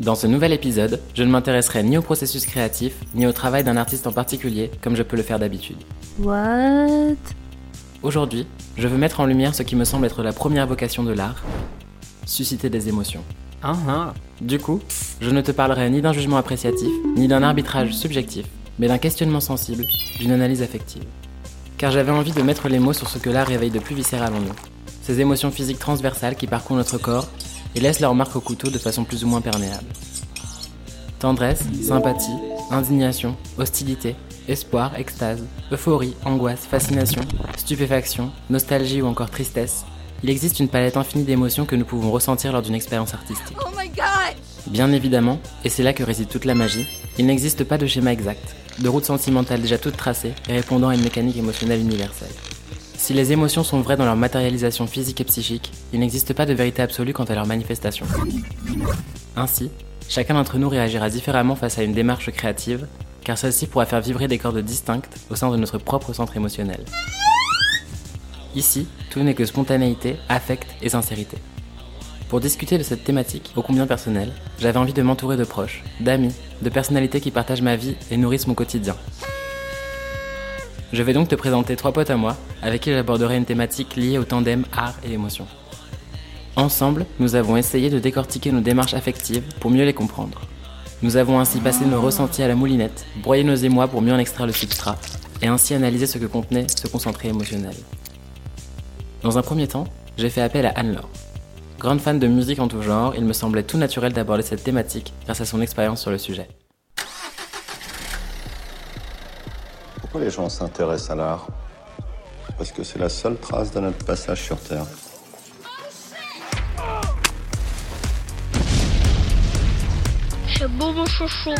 Dans ce nouvel épisode, je ne m'intéresserai ni au processus créatif, ni au travail d'un artiste en particulier, comme je peux le faire d'habitude. What? Aujourd'hui, je veux mettre en lumière ce qui me semble être la première vocation de l'art, susciter des émotions. Ah ah. Du coup, je ne te parlerai ni d'un jugement appréciatif, ni d'un arbitrage subjectif, mais d'un questionnement sensible, d'une analyse affective. Car j'avais envie de mettre les mots sur ce que l'art réveille de plus viscéral en nous. Ces émotions physiques transversales qui parcourent notre corps et laissent leur marque au couteau de façon plus ou moins perméable. Tendresse, sympathie, indignation, hostilité, espoir, extase, euphorie, angoisse, fascination, stupéfaction, nostalgie ou encore tristesse. Il existe une palette infinie d'émotions que nous pouvons ressentir lors d'une expérience artistique. Oh my god Bien évidemment, et c'est là que réside toute la magie, il n'existe pas de schéma exact, de route sentimentale déjà toute tracée et répondant à une mécanique émotionnelle universelle. Si les émotions sont vraies dans leur matérialisation physique et psychique, il n'existe pas de vérité absolue quant à leur manifestation. Ainsi, chacun d'entre nous réagira différemment face à une démarche créative, car celle-ci pourra faire vibrer des cordes distinctes au sein de notre propre centre émotionnel. Ici, tout n'est que spontanéité, affect et sincérité. Pour discuter de cette thématique, ô combien personnelle, j'avais envie de m'entourer de proches, d'amis, de personnalités qui partagent ma vie et nourrissent mon quotidien. Je vais donc te présenter trois potes à moi, avec qui j'aborderai une thématique liée au tandem art et émotion. Ensemble, nous avons essayé de décortiquer nos démarches affectives pour mieux les comprendre. Nous avons ainsi passé nos ressentis à la moulinette, broyé nos émois pour mieux en extraire le substrat, et ainsi analyser ce que contenait ce concentré émotionnel. Dans un premier temps, j'ai fait appel à Anne-Laure. Grande fan de musique en tout genre, il me semblait tout naturel d'aborder cette thématique grâce à son expérience sur le sujet. Pourquoi les gens s'intéressent à l'art Parce que c'est la seule trace de notre passage sur Terre. C'est beau mon chouchou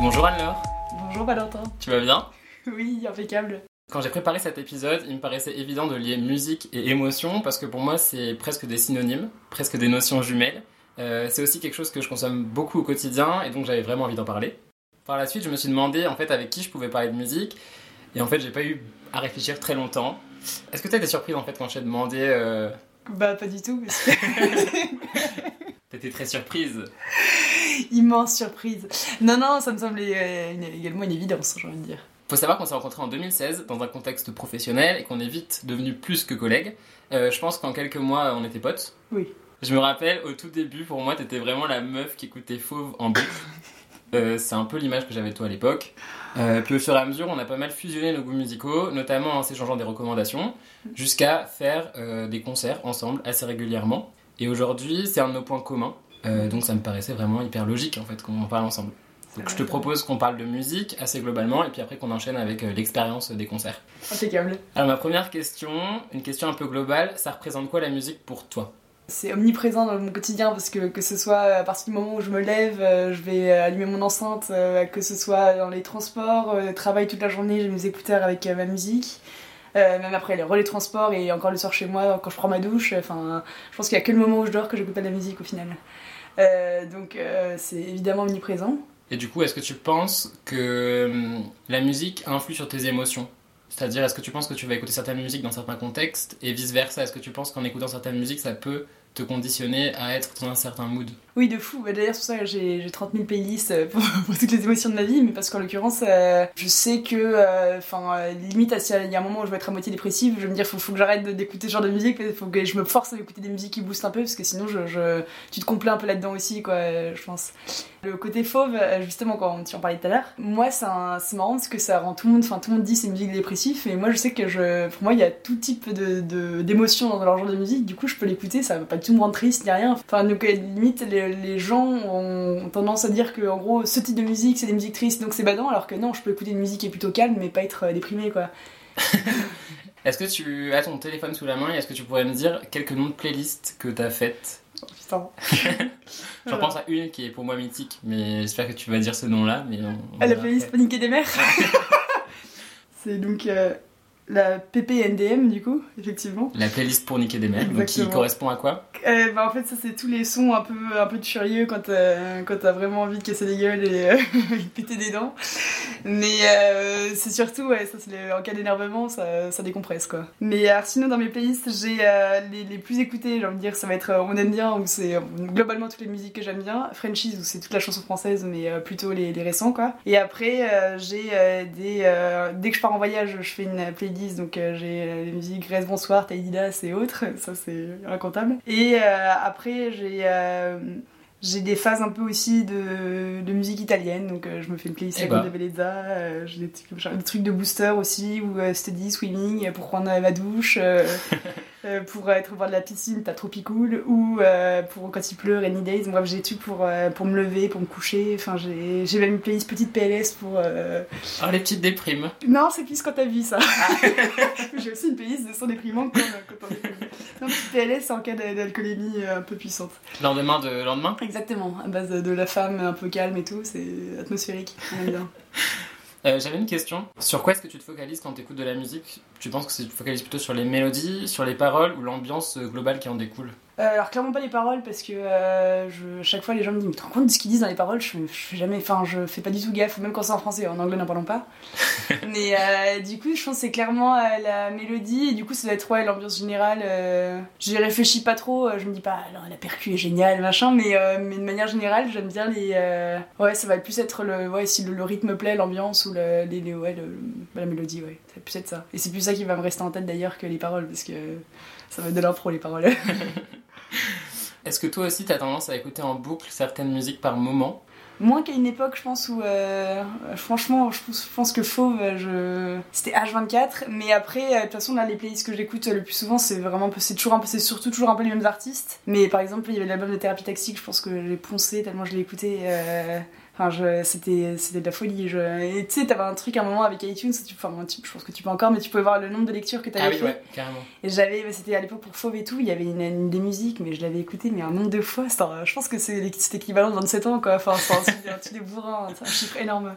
Bonjour Anne-Laure, Bonjour Valentin. tu vas bien Oui, impeccable. Quand j'ai préparé cet épisode, il me paraissait évident de lier musique et émotion parce que pour moi c'est presque des synonymes, presque des notions jumelles. Euh, c'est aussi quelque chose que je consomme beaucoup au quotidien et donc j'avais vraiment envie d'en parler. Par la suite, je me suis demandé en fait avec qui je pouvais parler de musique et en fait j'ai pas eu à réfléchir très longtemps. Est-ce que t'as été surprise en fait quand je t'ai demandé euh... Bah pas du tout, parce que T'étais très surprise. immense surprise. Non, non, ça me semblait euh, une- également une évidence, j'ai envie de dire. Faut savoir qu'on s'est rencontrés en 2016 dans un contexte professionnel et qu'on est vite devenus plus que collègues. Euh, je pense qu'en quelques mois on était potes. Oui. Je me rappelle au tout début, pour moi, t'étais vraiment la meuf qui écoutait Fauve en boucle. Euh, c'est un peu l'image que j'avais de toi à l'époque. Euh, puis au fur et à mesure, on a pas mal fusionné nos goûts musicaux, notamment en s'échangeant des recommandations, jusqu'à faire euh, des concerts ensemble assez régulièrement. Et aujourd'hui, c'est un de nos points communs. Euh, donc ça me paraissait vraiment hyper logique en fait qu'on en parle ensemble. Donc je te propose qu'on parle de musique assez globalement et puis après qu'on enchaîne avec l'expérience des concerts. Impeccable. Alors ma première question, une question un peu globale, ça représente quoi la musique pour toi? C'est omniprésent dans mon quotidien parce que que ce soit à partir du moment où je me lève, euh, je vais allumer mon enceinte, euh, que ce soit dans les transports, euh, travail toute la journée, j'ai mes écouteurs avec ma musique. Même après les relais de transport et encore le soir chez moi quand je prends ma douche. Enfin, je pense qu'il y a que le moment où je dors que j'écoute pas de la musique au final. Donc c'est évidemment omniprésent. Et du coup, est-ce que tu penses que hum, la musique influe sur tes émotions? C'est-à-dire, est-ce que tu penses que tu vas écouter certaines musiques dans certains contextes et vice-versa? Est-ce que tu penses qu'en écoutant certaines musiques, ça peut te conditionner à être dans un certain mood? Oui, de fou. Bah, D'ailleurs, c'est pour ça que j'ai j'ai 30 000 playlists euh, pour, toutes les émotions de ma vie, mais parce qu'en l'occurrence, euh, je sais que, euh, enfin, limite, s'il y a un moment où je vais être à moitié dépressive, je vais me dire, faut, faut que j'arrête d'écouter ce genre de musique, faut que je me force à écouter des musiques qui boostent un peu, parce que sinon, tu te complais un peu là-dedans aussi, quoi, je pense. Le côté fauve, justement, quand tu en parlais tout à l'heure, moi, c'est marrant parce que ça rend tout le monde, enfin, tout le monde dit c'est une musique dépressive, mais moi, je sais que pour moi, il y a tout type de- de- d'émotions dans leur genre de musique, du coup, je peux l'écouter, ça va pas du tout me rendre triste ni rien. Enfin, donc, limite, les, les gens ont tendance à dire que, en gros, ce type de musique, c'est des musiques tristes, donc c'est badant, alors que non, je peux écouter une musique qui est plutôt calme, mais pas être euh, déprimé, quoi. Est-ce que tu as ton téléphone sous la main et est-ce que tu pourrais me dire quelques noms de playlists que t'as faites Putain. J'en pense à une qui est pour moi mythique, mais j'espère que tu vas dire ce nom-là. Mais on, on Ah, la playlist après. Panique et des mers C'est donc euh, La PPNDM, du coup, effectivement. La playlist pour niquer des mecs, donc qui correspond à quoi Euh, bah, en fait, ça, c'est tous les sons un peu, un peu furieux quand t'as, quand t'as vraiment envie de casser des gueules et euh, de péter des dents. Mais euh, c'est surtout, ouais, ça, c'est en cas d'énervement, ça, ça décompresse, quoi. Mais alors, sinon, dans mes playlists, j'ai euh, les, les plus écoutées, j'ai envie de dire, ça va être euh, On aime bien, où c'est euh, globalement toutes les musiques que j'aime bien. Frenchies, où c'est toute la chanson française, mais euh, plutôt les, les récents, quoi. Et après, euh, j'ai euh, des. euh, dès que je pars en voyage, je fais une playlist, donc euh, j'ai euh, les musiques Reste Bonsoir, Taïdidas et autres, ça c'est incontable. Et euh, après, j'ai. euh, j'ai des phases un peu aussi de, de musique italienne, donc euh, je me fais une playlist Eh avec bah. de Bellezza, euh, j'ai des trucs, des de booster aussi, ou euh, study, swimming, euh, pour prendre euh, ma douche, euh, euh, pour être au bord de la piscine, t'as trop cool, ou euh, pour quand il pleut, rainy days, bref j'ai tout pour, euh, pour me lever, pour me coucher, enfin j'ai j'ai même une playlist petite PLS pour... euh, Oh, les petites déprimes. Non, c'est plus quand t'as vu ça. j'ai aussi une playlist de sons déprimants quand, quand on est petite PLS en cas d'alcoolémie euh, un peu puissante. Lendemain de lendemain? Exactement, à base de, de la femme un peu calme et tout, c'est atmosphérique, on aime bien. Euh, J'avais une question. Sur quoi est-ce que tu te focalises quand tu écoutes de la musique? Tu penses que tu te focalises plutôt sur les mélodies, sur les paroles ou l'ambiance globale qui en découle? Euh, alors clairement pas les paroles parce que euh, je, chaque fois les gens me disent mais tu te rends compte de ce qu'ils disent dans les paroles je, je fais jamais enfin je fais pas du tout gaffe même quand c'est en français en anglais n'en parlons pas. Mais euh, du coup je pense c'est clairement la mélodie et du coup ça doit être ouais l'ambiance générale j'y réfléchis pas trop je me dis pas non, la percu est géniale machin mais, mais de manière générale j'aime bien les ouais ça va plus être le ouais si le, le rythme plaît l'ambiance ou le, les, les- ouais, le- la mélodie ouais ça va plus être ça. Et c'est plus ça qui va me rester en tête d'ailleurs que les paroles parce que ça va être de l'impro les paroles Est-ce que toi aussi tu as tendance à écouter en boucle certaines musiques par moment? Moins qu'à une époque, je pense, où euh, franchement, je pense, que Fauve, c'était H24. Mais après, euh, de toute façon, là, les playlists que j'écoute euh, le plus souvent, c'est vraiment c'est toujours un peu, c'est surtout toujours un peu les mêmes artistes. Mais par exemple, il y avait l'album de Thérapie Taxique, je pense que j'ai poncé tellement je l'ai écouté. Enfin, je, c'était, c'était de la folie. Je... Et tu sais, t'avais un truc à un moment avec iTunes, tu, enfin, tu- je pense que tu peux encore, mais tu pouvais voir le nombre de lectures que t'avais Ah oui, fait. ouais, carrément. Et j'avais, bah, c'était à l'époque pour Fauve et tout, il y avait une, une des musiques, mais je l'avais écouté mais un nombre de fois. je pense que c'est c'est équivalent de 27 ans, quoi. Enfin, c'est un truc- de bourrin, c'est un chiffre énorme.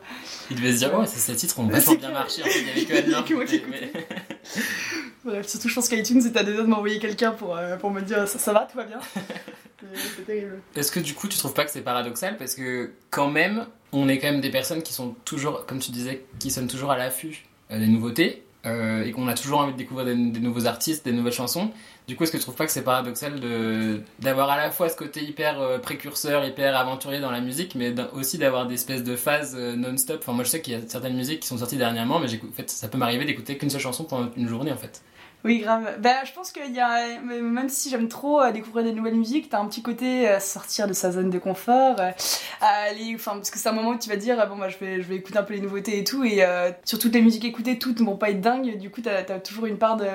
Il devait se dire, ouais, ces titres ont vachement C'est bien marché. En fait, il y avait que moi qui mais- Bref, surtout, je pense qu'iTunes, c'était à deux doigts de m'envoyer quelqu'un pour, euh, pour me dire ça, ça va, tout va bien. Est-ce que du coup tu trouves pas que c'est paradoxal parce que quand même on est quand même des personnes qui sont toujours, comme tu disais, qui sont toujours à l'affût euh, des nouveautés euh, et qu'on a toujours envie de découvrir des, nouveaux artistes, des nouvelles chansons. Du coup est-ce que tu trouves pas que c'est paradoxal de d'avoir à la fois ce côté hyper euh, précurseur, hyper aventurier dans la musique, mais aussi d'avoir des espèces de phases non-stop? Enfin moi je sais qu'il y a certaines musiques qui sont sorties dernièrement, mais en fait ça peut m'arriver d'écouter qu'une seule chanson pendant une journée en fait. Oui, grave. Bah, je pense qu'il y a, même si j'aime trop euh, découvrir des nouvelles musiques, t'as un petit côté euh, sortir de sa zone de confort, euh, aller, enfin, parce que c'est un moment où tu vas dire, bon, bah, je vais, je vais écouter un peu les nouveautés et tout, et sur toutes les musiques écoutées, toutes ne vont pas être dingues, du coup, t'as as toujours une part de,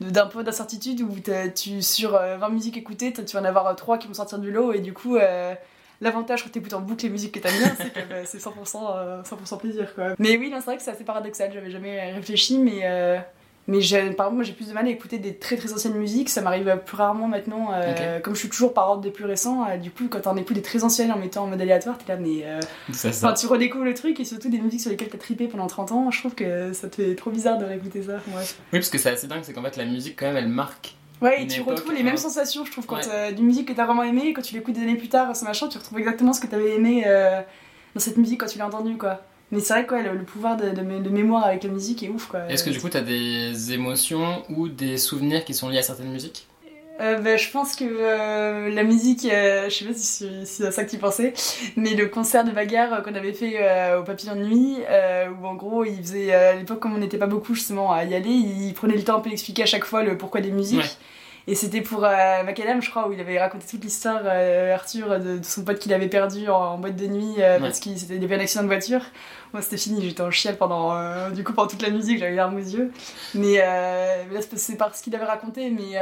d'un peu d'incertitude où tu, sur euh, 20 musiques écoutées, tu vas en avoir 3 qui vont sortir du lot, et du coup, L'avantage quand t'écoutes en boucle les musiques que t'aimes bien, c'est que bah, c'est 100%, euh, 100% plaisir quoi. Mais oui, c'est vrai que c'est assez paradoxal, j'avais jamais réfléchi, mais mais par exemple, moi j'ai plus de mal à écouter des très très anciennes musiques, ça m'arrive plus rarement maintenant. euh, Comme je suis toujours par ordre des plus récents, euh, du coup, quand t'en écoutes des très anciennes en mettant en mode aléatoire, t'es là, mais. euh, Ça, Enfin, ça. tu redécouvres le truc et surtout des musiques sur lesquelles t'as trippé pendant 30 ans, je trouve que ça te fait trop bizarre de réécouter ça. Ouais, Oui parce que c'est assez dingue, c'est qu'en fait la musique quand même elle marque. ouais et tu époque, retrouves les hein. mêmes sensations, je trouve, quand Ouais. euh, d'une musique que t'as vraiment aimée, quand tu l'écoutes des années plus tard, ce machin, tu retrouves exactement ce que t'avais aimé euh, dans cette musique quand tu l'as entendue, quoi. Mais c'est vrai que ouais, le, le pouvoir de, de, mé- de mémoire avec la musique est ouf, quoi. Est-ce que du coup t'as des émotions ou des souvenirs qui sont liés à certaines musiques? Euh, bah, je pense que euh, la musique, euh, je sais pas si c'est si ça que tu pensais, mais le concert de bagarre euh, qu'on avait fait au Papillon de Nuit, où en gros il faisait, à l'époque comme on n'était pas beaucoup justement à y aller, il prenait le temps un peu d'expliquer à chaque fois le pourquoi des musiques. Ouais. Et c'était pour euh, Macadam, je crois, où il avait raconté toute l'histoire, euh, Arthur, de, de son pote qu'il avait perdu en, en boîte de nuit euh, Ouais. parce qu'il s'était avait un accident de voiture. Moi c'était fini, j'étais en chial pendant, euh, du coup pendant toute la musique, j'avais les larmes aux yeux. Mais, mais là c'est- c'est par ce qu'il avait raconté, mais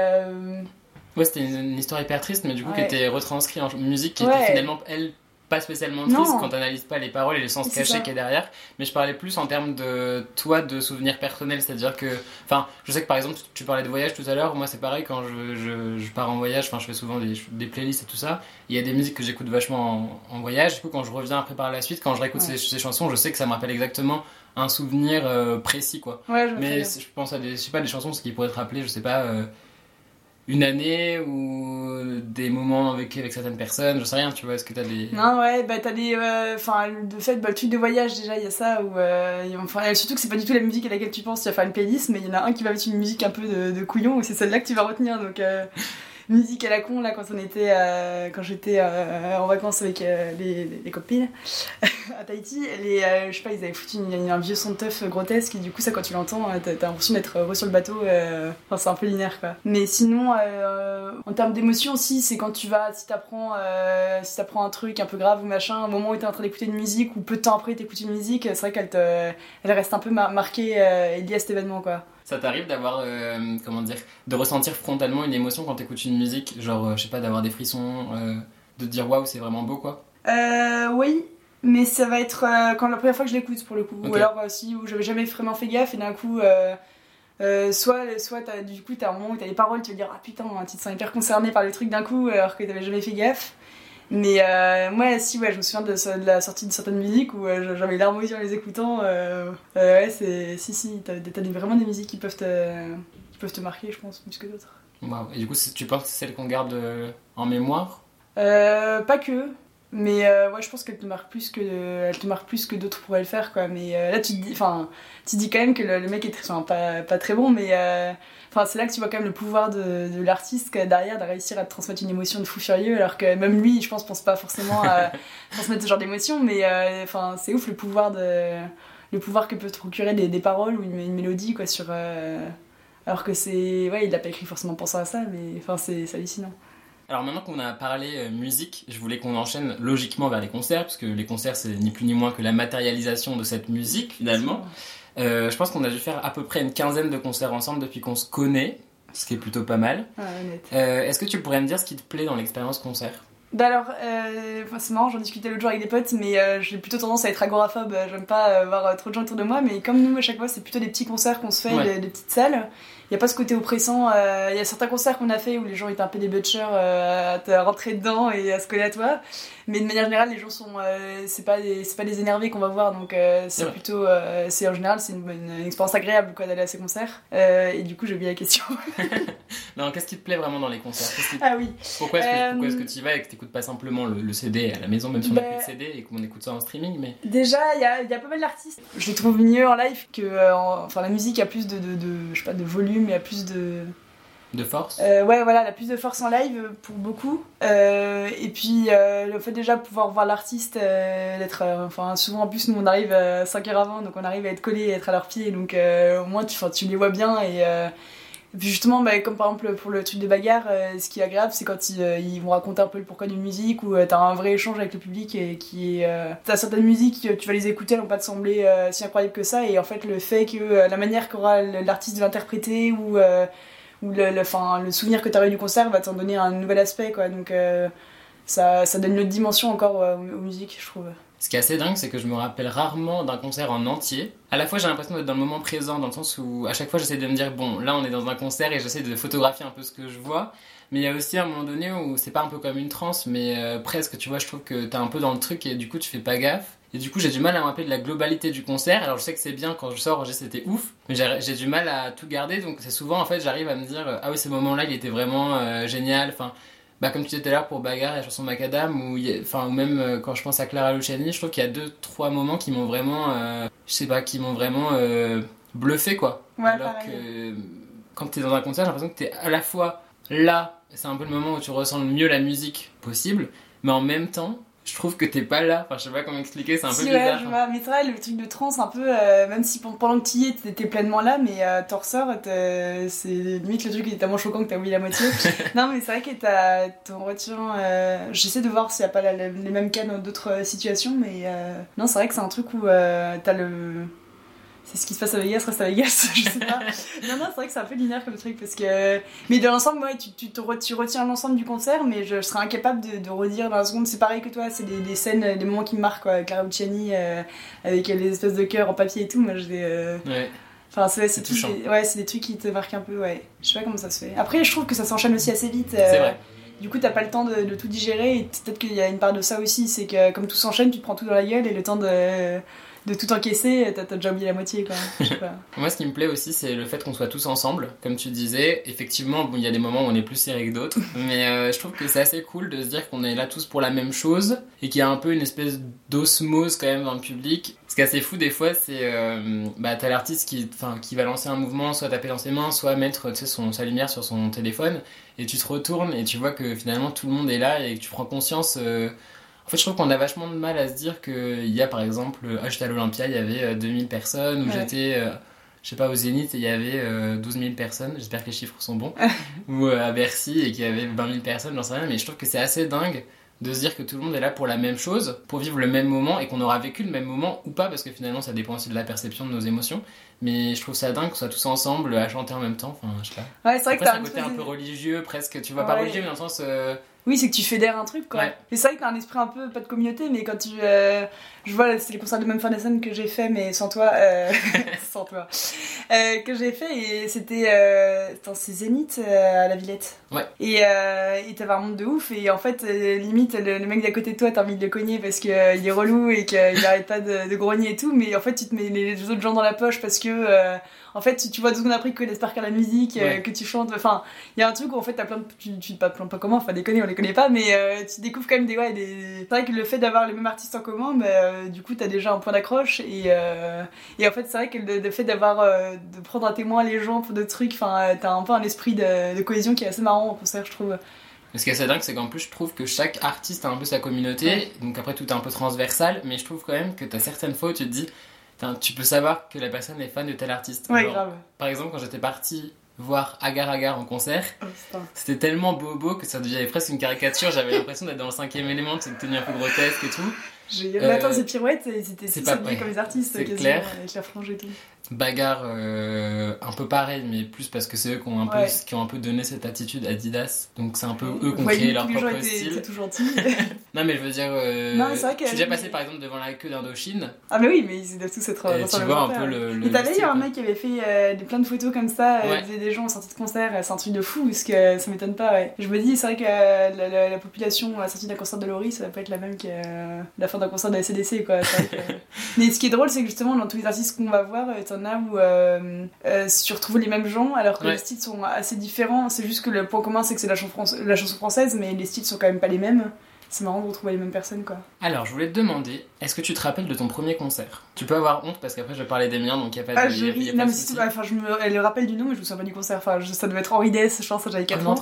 Ouais, c'était une, une histoire hyper triste, mais du coup qui était retranscrite en musique qui Ouais. était finalement, elle, pas spécialement Non. triste quand t'analyses pas les paroles et le sens caché qui est derrière. Mais je parlais plus en termes de toi, de souvenirs personnels. C'est-à-dire que, enfin, je sais que par exemple, tu parlais de voyage tout à l'heure. Moi, c'est pareil quand je, je, je pars en voyage. Enfin, je fais souvent des, des playlists et tout ça. Il y a des musiques que j'écoute vachement en, en voyage. Du coup, quand je reviens après par la suite, quand je réécoute Ouais. ces, ces chansons, je sais que ça me rappelle exactement un souvenir euh, précis, quoi. Ouais, je me Mais je pense à des, je sais pas, des chansons qui pourraient te rappeler, je sais pas, euh, une année ou des moments avec, certaines personnes, je sais rien, tu vois, est-ce que t'as des. Non, ouais, bah t'as des. euh, Enfin, de fait, bah, le truc de voyage, déjà, il y a ça. Où, euh, enfin, surtout que c'est pas du tout la musique à laquelle tu penses. Tu vas faire une playlist, mais il y en a un qui va mettre une musique un peu de, de couillon, et c'est celle-là que tu vas retenir. Donc, euh, musique à la con, là, quand on était. euh, quand j'étais euh, en vacances avec euh, les, les, copines à Tahiti, les, je sais pas, ils avaient foutu un vieux son de teuf grotesque, et du coup, ça, quand tu l'entends, t'as l'impression d'être re sur le bateau. Enfin, c'est un peu linéaire, quoi. Mais sinon, en termes d'émotion aussi, c'est quand tu vas, si t'apprends si t'apprends un truc un peu grave ou machin, au moment où t'es en train d'écouter une musique, ou peu de temps après t'écoutes une musique, c'est vrai qu'elle elle reste un peu mar- marquée et liée à cet événement, quoi. Ça t'arrive d'avoir, euh, comment dire, de ressentir frontalement une émotion quand t'écoutes une musique, genre, euh, je sais pas, d'avoir des frissons, euh, de te dire waouh, c'est vraiment beau, quoi? Euh, oui, mais ça va être euh, quand la première fois que je l'écoute pour le coup. Ok. Ou alors euh, si où j'avais jamais vraiment fait gaffe et d'un coup, euh, euh, soit, soit t'as- du coup t'as un moment où t'as les paroles, tu vas dire ah putain, tu te sens hyper concerné par le truc d'un coup alors que t'avais jamais fait gaffe. Mais euh, moi, si, ouais, je me souviens de, la sortie de certaines musiques où euh, j'avais larmes aux yeux en les écoutant. Euh, euh, ouais, c'est. Si, si, t'as vraiment des musiques qui peuvent te, qui peuvent te marquer, je pense, plus que d'autres. Et du coup, tu penses que c'est celle qu'on garde euh, en mémoire? Pas que, mais ouais, je pense qu'elle te marque plus que elle te marque plus que d'autres pourraient le faire quoi. Mais là, tu te dis, enfin, tu te dis quand même que le, le mec est très, enfin, pas, pas très bon, mais enfin, c'est là que tu vois quand même le pouvoir de, de l'artiste derrière de réussir à te transmettre une émotion de fou furieux, alors que même lui, je pense, pense pas forcément à transmettre ce genre d'émotion, mais euh, enfin, c'est ouf le pouvoir de le pouvoir que peut te procurer des, des paroles ou une, une mélodie quoi sur. euh, alors que c'est. Ouais, il l'a pas écrit forcément pensant à ça, mais enfin, c'est c'est hallucinant. Alors maintenant qu'on a parlé euh, musique, je voulais qu'on enchaîne logiquement vers les concerts, parce que les concerts c'est ni plus ni moins que la matérialisation de cette musique finalement. Euh, je pense qu'on a dû faire à peu près une quinzaine de concerts ensemble depuis qu'on se connaît, ce qui est plutôt pas mal. Ouais. Euh, Est-ce que tu pourrais me dire ce qui te plaît dans l'expérience concert? Bah alors, euh, enfin, c'est marrant, j'en discutais l'autre jour avec des potes, mais euh, j'ai plutôt tendance à être agoraphobe. J'aime pas euh, voir trop de gens autour de moi, mais comme nous, à chaque fois, c'est plutôt des petits concerts qu'on se fait, Ouais. des, des petites salles. Il y a pas ce côté oppressant. Il y a certains concerts qu'on a fait où les gens étaient un peu des butchers à te rentrer dedans et à se coller à toi. Mais de manière générale, les gens sont, euh, c'est pas des, c'est pas des énervés qu'on va voir, donc euh, c'est plutôt, euh, c'est en général, c'est une, une- une expérience agréable quoi d'aller à ces concerts. Et du coup, j'ai oublié la question. Non, qu'est-ce qui te plaît vraiment dans les concerts? Qui- ah oui. Pourquoi est-ce que, pourquoi est-ce que tu y vas et que tu n'écoutes pas simplement le, le CD à la maison, même si on a Bah- plus de CD et qu'on écoute ça en streaming mais... Déjà, il y a, il y a pas mal d'artistes. Je les trouve mieux en live que. en- enfin, la musique a plus de, de, de- je sais pas, de volume, y a plus de. De force Euh, ouais, voilà, elle a plus de force en live euh, pour beaucoup. Euh, et puis, euh, le fait déjà de pouvoir voir l'artiste, d'être. enfin, souvent en plus, nous on arrive à 5 heures avant, donc on arrive à être collé et être à leurs pieds. Donc, au moins, tu, tu les vois bien. Et, puis, justement, bah, comme par exemple pour le truc de bagarre, ce qui est agréable, c'est quand ils, ils vont raconter un peu le pourquoi d'une musique ou t'as un vrai échange avec le public et qui t'as certaines musiques, tu vas les écouter, elles vont pas te sembler si incroyables que ça. Et en fait, le fait que la manière qu'aura l'artiste de l'interpréter ou. Ou le, souvenir que tu as eu du concert va t'en donner un nouvel aspect donc euh, ça, donne une autre dimension encore aux, aux musiques je trouve Ce qui est assez dingue, c'est que je me rappelle rarement d'un concert en entier. À la fois, j'ai l'impression d'être dans le moment présent, dans le sens où à chaque fois, j'essaie de me dire, bon, là, on est dans un concert et j'essaie de photographier un peu ce que je vois. Mais il y a aussi un moment donné où c'est pas un peu comme une transe, mais euh, presque, tu vois, je trouve que t'es un peu dans le truc et du coup, tu fais pas gaffe. Et du coup, j'ai du mal à me rappeler de la globalité du concert. Alors, je sais que c'est bien quand je sors, j'ai- c'était ouf, mais j'ai du mal à tout garder. Donc, c'est souvent, en fait, j'arrive à me dire, euh, ah oui, ce moment-là, il était vraiment euh, génial. Enfin, bah, comme tu disais tout à l'heure pour Bagarre et la chanson Macadam, ou, enfin, ou même euh, quand je pense à Clara Luciani, je trouve qu'il y a deux, trois moments qui m'ont vraiment, euh, je sais pas, qui m'ont vraiment bluffé, quoi. Ouais, Alors pareil. que quand t'es dans un concert, j'ai l'impression que t'es à la fois là, c'est un peu le moment où tu ressens le mieux la musique possible, mais en même temps, je trouve que t'es pas là. Enfin, je sais pas comment expliquer, c'est un peu bizarre. ouais, je vois. mais c'est vrai le truc de trance un peu euh, même si pen- pendant que tu y es t'étais pleinement là mais euh, t'en ressors c'est limite le truc qui est tellement choquant que t'as oublié la moitié non mais c'est vrai que t'as t'en retiens euh, j'essaie de voir s'il y a pas la- la- les mêmes cas dans d'autres situations mais non c'est vrai que c'est un truc où t'as le c'est ce qui se passe à Vegas reste à Vegas, je sais pas. non, non, c'est vrai que c'est un peu linéaire comme truc parce que. Mais de l'ensemble, ouais, tu, tu, te re- tu retiens l'ensemble du concert, mais je, serais incapable de, de redire dans la seconde. C'est pareil que toi, c'est des, des scènes, des moments qui me marquent, quoi. Clara Luciani euh, avec les espèces de cœurs en papier et tout. Moi, j'ai. euh, Ouais. Enfin, c'est C'est c'est tout, des- ouais, c'est des trucs qui te marquent un peu, ouais. Je sais pas comment ça se fait. Après, je trouve que ça s'enchaîne aussi assez vite. C'est euh, vrai. Du coup, t'as pas le temps de, de tout digérer et peut-être qu'il y a une part de ça aussi, c'est que comme tout s'enchaîne, tu te prends tout dans la gueule et le temps de, de tout encaisser, t'as déjà oublié la moitié, quoi. Pas. Moi, ce qui me plaît aussi, c'est le fait qu'on soit tous ensemble. Comme tu disais, effectivement, bon, il y a des moments où on est plus serré que d'autres, mais euh, je trouve que c'est assez cool de se dire qu'on est là tous pour la même chose et qu'il y a un peu une espèce d'osmose quand même dans le public. Ce qui est assez fou des fois, c'est euh, bah t'as l'artiste qui, qui va lancer un mouvement, soit taper dans ses mains, soit mettre son, sa lumière sur son téléphone, et tu te retournes et tu vois que finalement tout le monde est là et que tu prends conscience. euh, en fait, je trouve qu'on a vachement de mal à se dire qu'il y a par exemple, ah, j'étais à l'Olympia, il y avait euh, 2000 personnes, ou Ouais. j'étais, euh, je sais pas, au Zénith, et il y avait euh, 12 000 personnes, j'espère que les chiffres sont bons, ou euh, à Bercy, et qu'il y avait 20 000 personnes, j'en sais rien, mais je trouve que c'est assez dingue de se dire que tout le monde est là pour la même chose, pour vivre le même moment, et qu'on aura vécu le même moment ou pas, parce que finalement ça dépend aussi de la perception de nos émotions, mais je trouve ça dingue qu'on soit tous ensemble à chanter en même temps, enfin je sais pas. Ouais, c'est vrai que Après, t'as c'est un côté un peu religieux, presque, tu vois, pas religieux, mais dans le sens... euh, Oui, c'est que tu fédères un truc, quoi. Ouais. Et c'est vrai que t'as un esprit un peu, pas de communauté, mais quand tu. euh, je vois, c'est les concerts de Mumford que j'ai fait, mais sans toi. euh, sans toi. Euh, que j'ai fait, et c'était. C'est Zénith à la Villette. Ouais. Et t'avais un monde de ouf, et en fait, limite, le, le mec d'à côté de toi, t'as envie de le cogner parce qu'il est relou et qu'il arrête pas de, de grogner et tout, mais en fait, tu te mets les autres gens dans la poche parce que. En fait, tu, tu vois deux secondes après que l'espère qu'à la musique, euh, que tu chantes. Enfin, il y a un truc où en fait t'as plein de. Tu, tu pas plein pas comment, enfin déconner, on les connaît pas, mais euh, tu découvres quand même des. Ouais, des... C'est vrai que le fait d'avoir les mêmes artistes en commun, bah, euh, du coup t'as déjà un point d'accroche et, et en fait c'est vrai que le, le fait d'avoir. de prendre à témoin les gens pour d'autres trucs, enfin t'as un peu un esprit de, de cohésion qui est assez marrant en concert, je trouve. Mais ce qui est assez dingue, c'est qu'en plus, je trouve que chaque artiste a un peu sa communauté, Ouais. donc après tout est un peu transversal, mais je trouve quand même que t'as certaines fois où tu te dis, Tu peux savoir que la personne est fan de tel artiste. Ouais, Genre, grave. Par exemple, quand j'étais parti voir Agar Agar en concert, Oh, c'était tellement bobo que ça devenait presque une caricature, j'avais l'impression d'être dans le cinquième élément, de cette tenue un peu grotesque et tout. J'ai- Euh, ces pirouettes, c'était tous pas- ouais. comme les artistes, C'est quasiment, clair. avec la frange et tout. Bagarre euh, un peu pareil, mais plus parce que c'est eux qui ont, un peu, Ouais. qui ont un peu donné cette attitude Adidas, donc c'est un peu eux qui ont créé leur propre style. tout gentils. Non, mais je veux dire, euh, Non, vrai je suis déjà passé par exemple devant la queue d'Indochine, ah, mais oui, mais ils doivent tous être et dans tu vois un peu le. le t'avais eu un mec qui avait fait euh, des, plein de photos comme ça, euh, Ouais. des, des gens en sortie de concert, euh, c'est un truc de fou, parce que ça m'étonne pas, ouais. Je me dis, c'est vrai que euh, la, la- la population à la sortie d'un concert de Laurie, ça va pas être la même que euh, la fin d'un concert de la CDC, quoi. C'est vrai que- Mais ce qui est drôle, c'est que justement, dans tous les artistes qu'on va voir, euh, où euh, euh, tu retrouves les mêmes gens, alors que Ouais. les styles sont assez différents. C'est juste que le point commun, c'est que c'est la, la chanson française, mais les styles sont quand même pas les mêmes. C'est marrant de retrouver les mêmes personnes, quoi. Alors, je voulais te demander, est-ce que tu te rappelles de ton premier concert? Tu peux avoir honte parce qu'après je vais parler des miens, donc il n'y a pas de, Ah, ris. pas Non, mais c'est tout. Enfin, je me elle le rappelle du nom, mais je me souviens pas du concert. Enfin, je- ça devait être Henri Dess, je pense, j'avais 4 Un ans.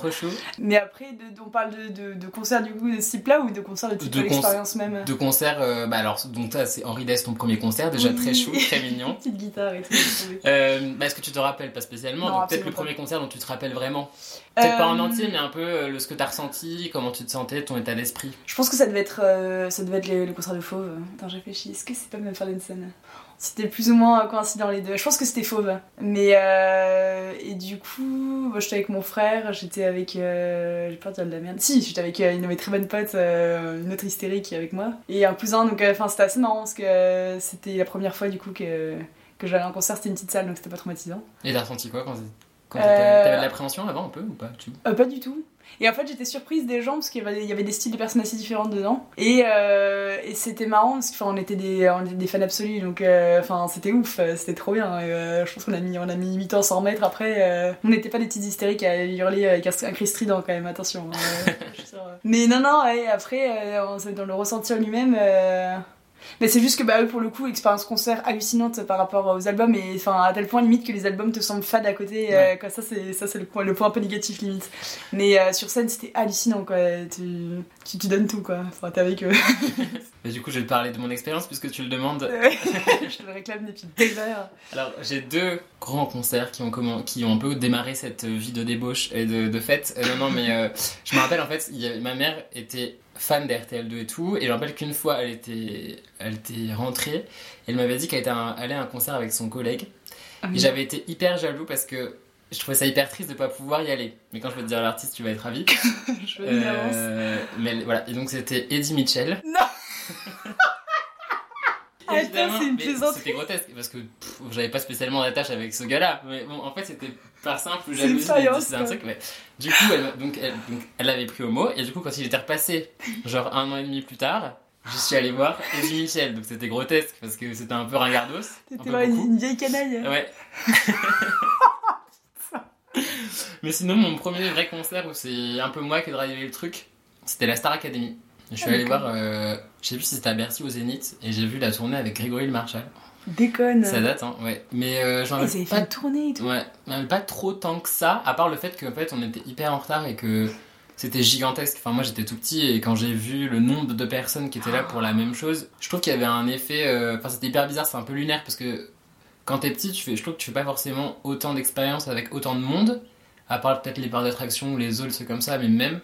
Mais après, de- on parle de, de, de concerts du coup de ce type-là ou de concerts de De l'expérience même? de concert, euh, bah alors, donc ça c'est Henri Dess, ton premier concert, déjà Oui. très chou, très mignon. Petite guitare et tout. j'ai. Euh, bah, est-ce que tu te rappelles pas spécialement Non, Donc peut-être le premier concert dont tu te rappelles vraiment. Peut-être pas en Euh, entier, mais un peu le, ce que t'as ressenti, comment tu te sentais, ton état d'esprit. Je pense que ça devait être, ça devait être les, les concerts de Fauve. Attends, je réfléchis. Est-ce que c'est pas même scène? C'était plus ou moins coïncident les deux. Je pense que c'était Fauve. Mais euh, et du coup, moi j'étais avec mon frère, j'étais avec, euh, j'ai peur de dire de la merde. Si, j'étais avec euh, une de mes très bonnes potes, euh, une autre hystérique avec moi, et un cousin. Donc, enfin, c'était assez marrant parce que c'était la première fois du coup que que j'allais un concert. C'était une petite salle, donc c'était pas traumatisant. Et t'as ressenti quoi quand, quand T'avais de l'appréhension avant un peu ou pas. Euh, pas du tout. Et en fait, j'étais surprise des gens parce qu'il y avait, des styles de personnes assez différentes dedans. Et, euh, et c'était marrant parce qu'on était des, on était des fans absolus. Donc, euh, enfin, c'était ouf, euh, c'était trop bien. Euh, je pense qu'on a mis, on a mis 8 ans sans remettre. Après, on n'était pas des petites hystériques à hurler avec un, cri strident quand même, attention. euh, je suis sûre. Mais non, non, ouais, après, dans le ressentir lui-même. Mais c'est juste que bah eux pour le coup expérience concert hallucinante par rapport aux albums et enfin à tel point limite que les albums te semblent fades à côté euh, quoi. Ça c'est ça c'est le point le point un peu négatif limite. Mais euh, sur scène c'était hallucinant quoi. Tu, tu tu donnes tout quoi. Enfin t'es avec eux. Du coup, je vais te parler de mon expérience puisque tu le demandes. je te le réclame depuis des heures. Alors, j'ai deux grands concerts qui ont, commen- qui ont un peu démarré cette vie de débauche et de, de fête. Euh, non, non, mais je me rappelle en fait, il y a- ma mère était fan d'RTL2 et tout. Et je me rappelle qu'une fois, elle était, elle était rentrée. Et elle m'avait dit qu'elle était un- allée à un concert avec son collègue. Ah Et j'avais été hyper jaloux parce que je trouvais ça hyper triste de pas pouvoir y aller. Mais quand je vais te dire l'artiste, tu vas être ravi. Je veux. Euh, mais voilà. Et donc c'était Eddie Mitchell. Attends, Évidemment, c'est une plaisanterie. C'était grotesque parce que j'avais pas spécialement d'attache avec ce gars-là. Mais bon, en fait, c'était jalousie. faïence, C'est un quoi. truc. Mais... Du coup, elle, donc, elle, donc, elle l'avait pris au mot. Et du coup, quand il était repassé, genre un an et demi plus tard, je suis allé voir Eddie Mitchell. Donc c'était grotesque parce que c'était un peu ringardos. un T'étais voir une, vieille canaille. Ouais. Mais sinon, mon premier vrai concert où c'est un peu moi qui ai drivé le truc, c'était la Star Academy. Je suis Ah, allé voir, euh, je sais plus si c'était à Bercy ou au Zénith, et j'ai vu la tournée avec Grégory Le Marchal. Déconne. Ça date, hein, ouais. Mais euh, j'en avais pas, une tournée et tout. ouais, mais pas trop tant que ça, à part le fait qu'en fait on était hyper en retard et que c'était gigantesque. Enfin, moi j'étais tout petit et quand j'ai vu le nombre de personnes qui étaient là pour la même chose, je trouve qu'il y avait un effet. euh, Enfin, c'était hyper bizarre, c'est un peu lunaire parce que quand t'es petit, tu fais, je trouve que tu fais pas forcément autant d'expériences avec autant de monde, à part peut-être les parcs d'attraction ou les zones, c'est comme ça, mais même.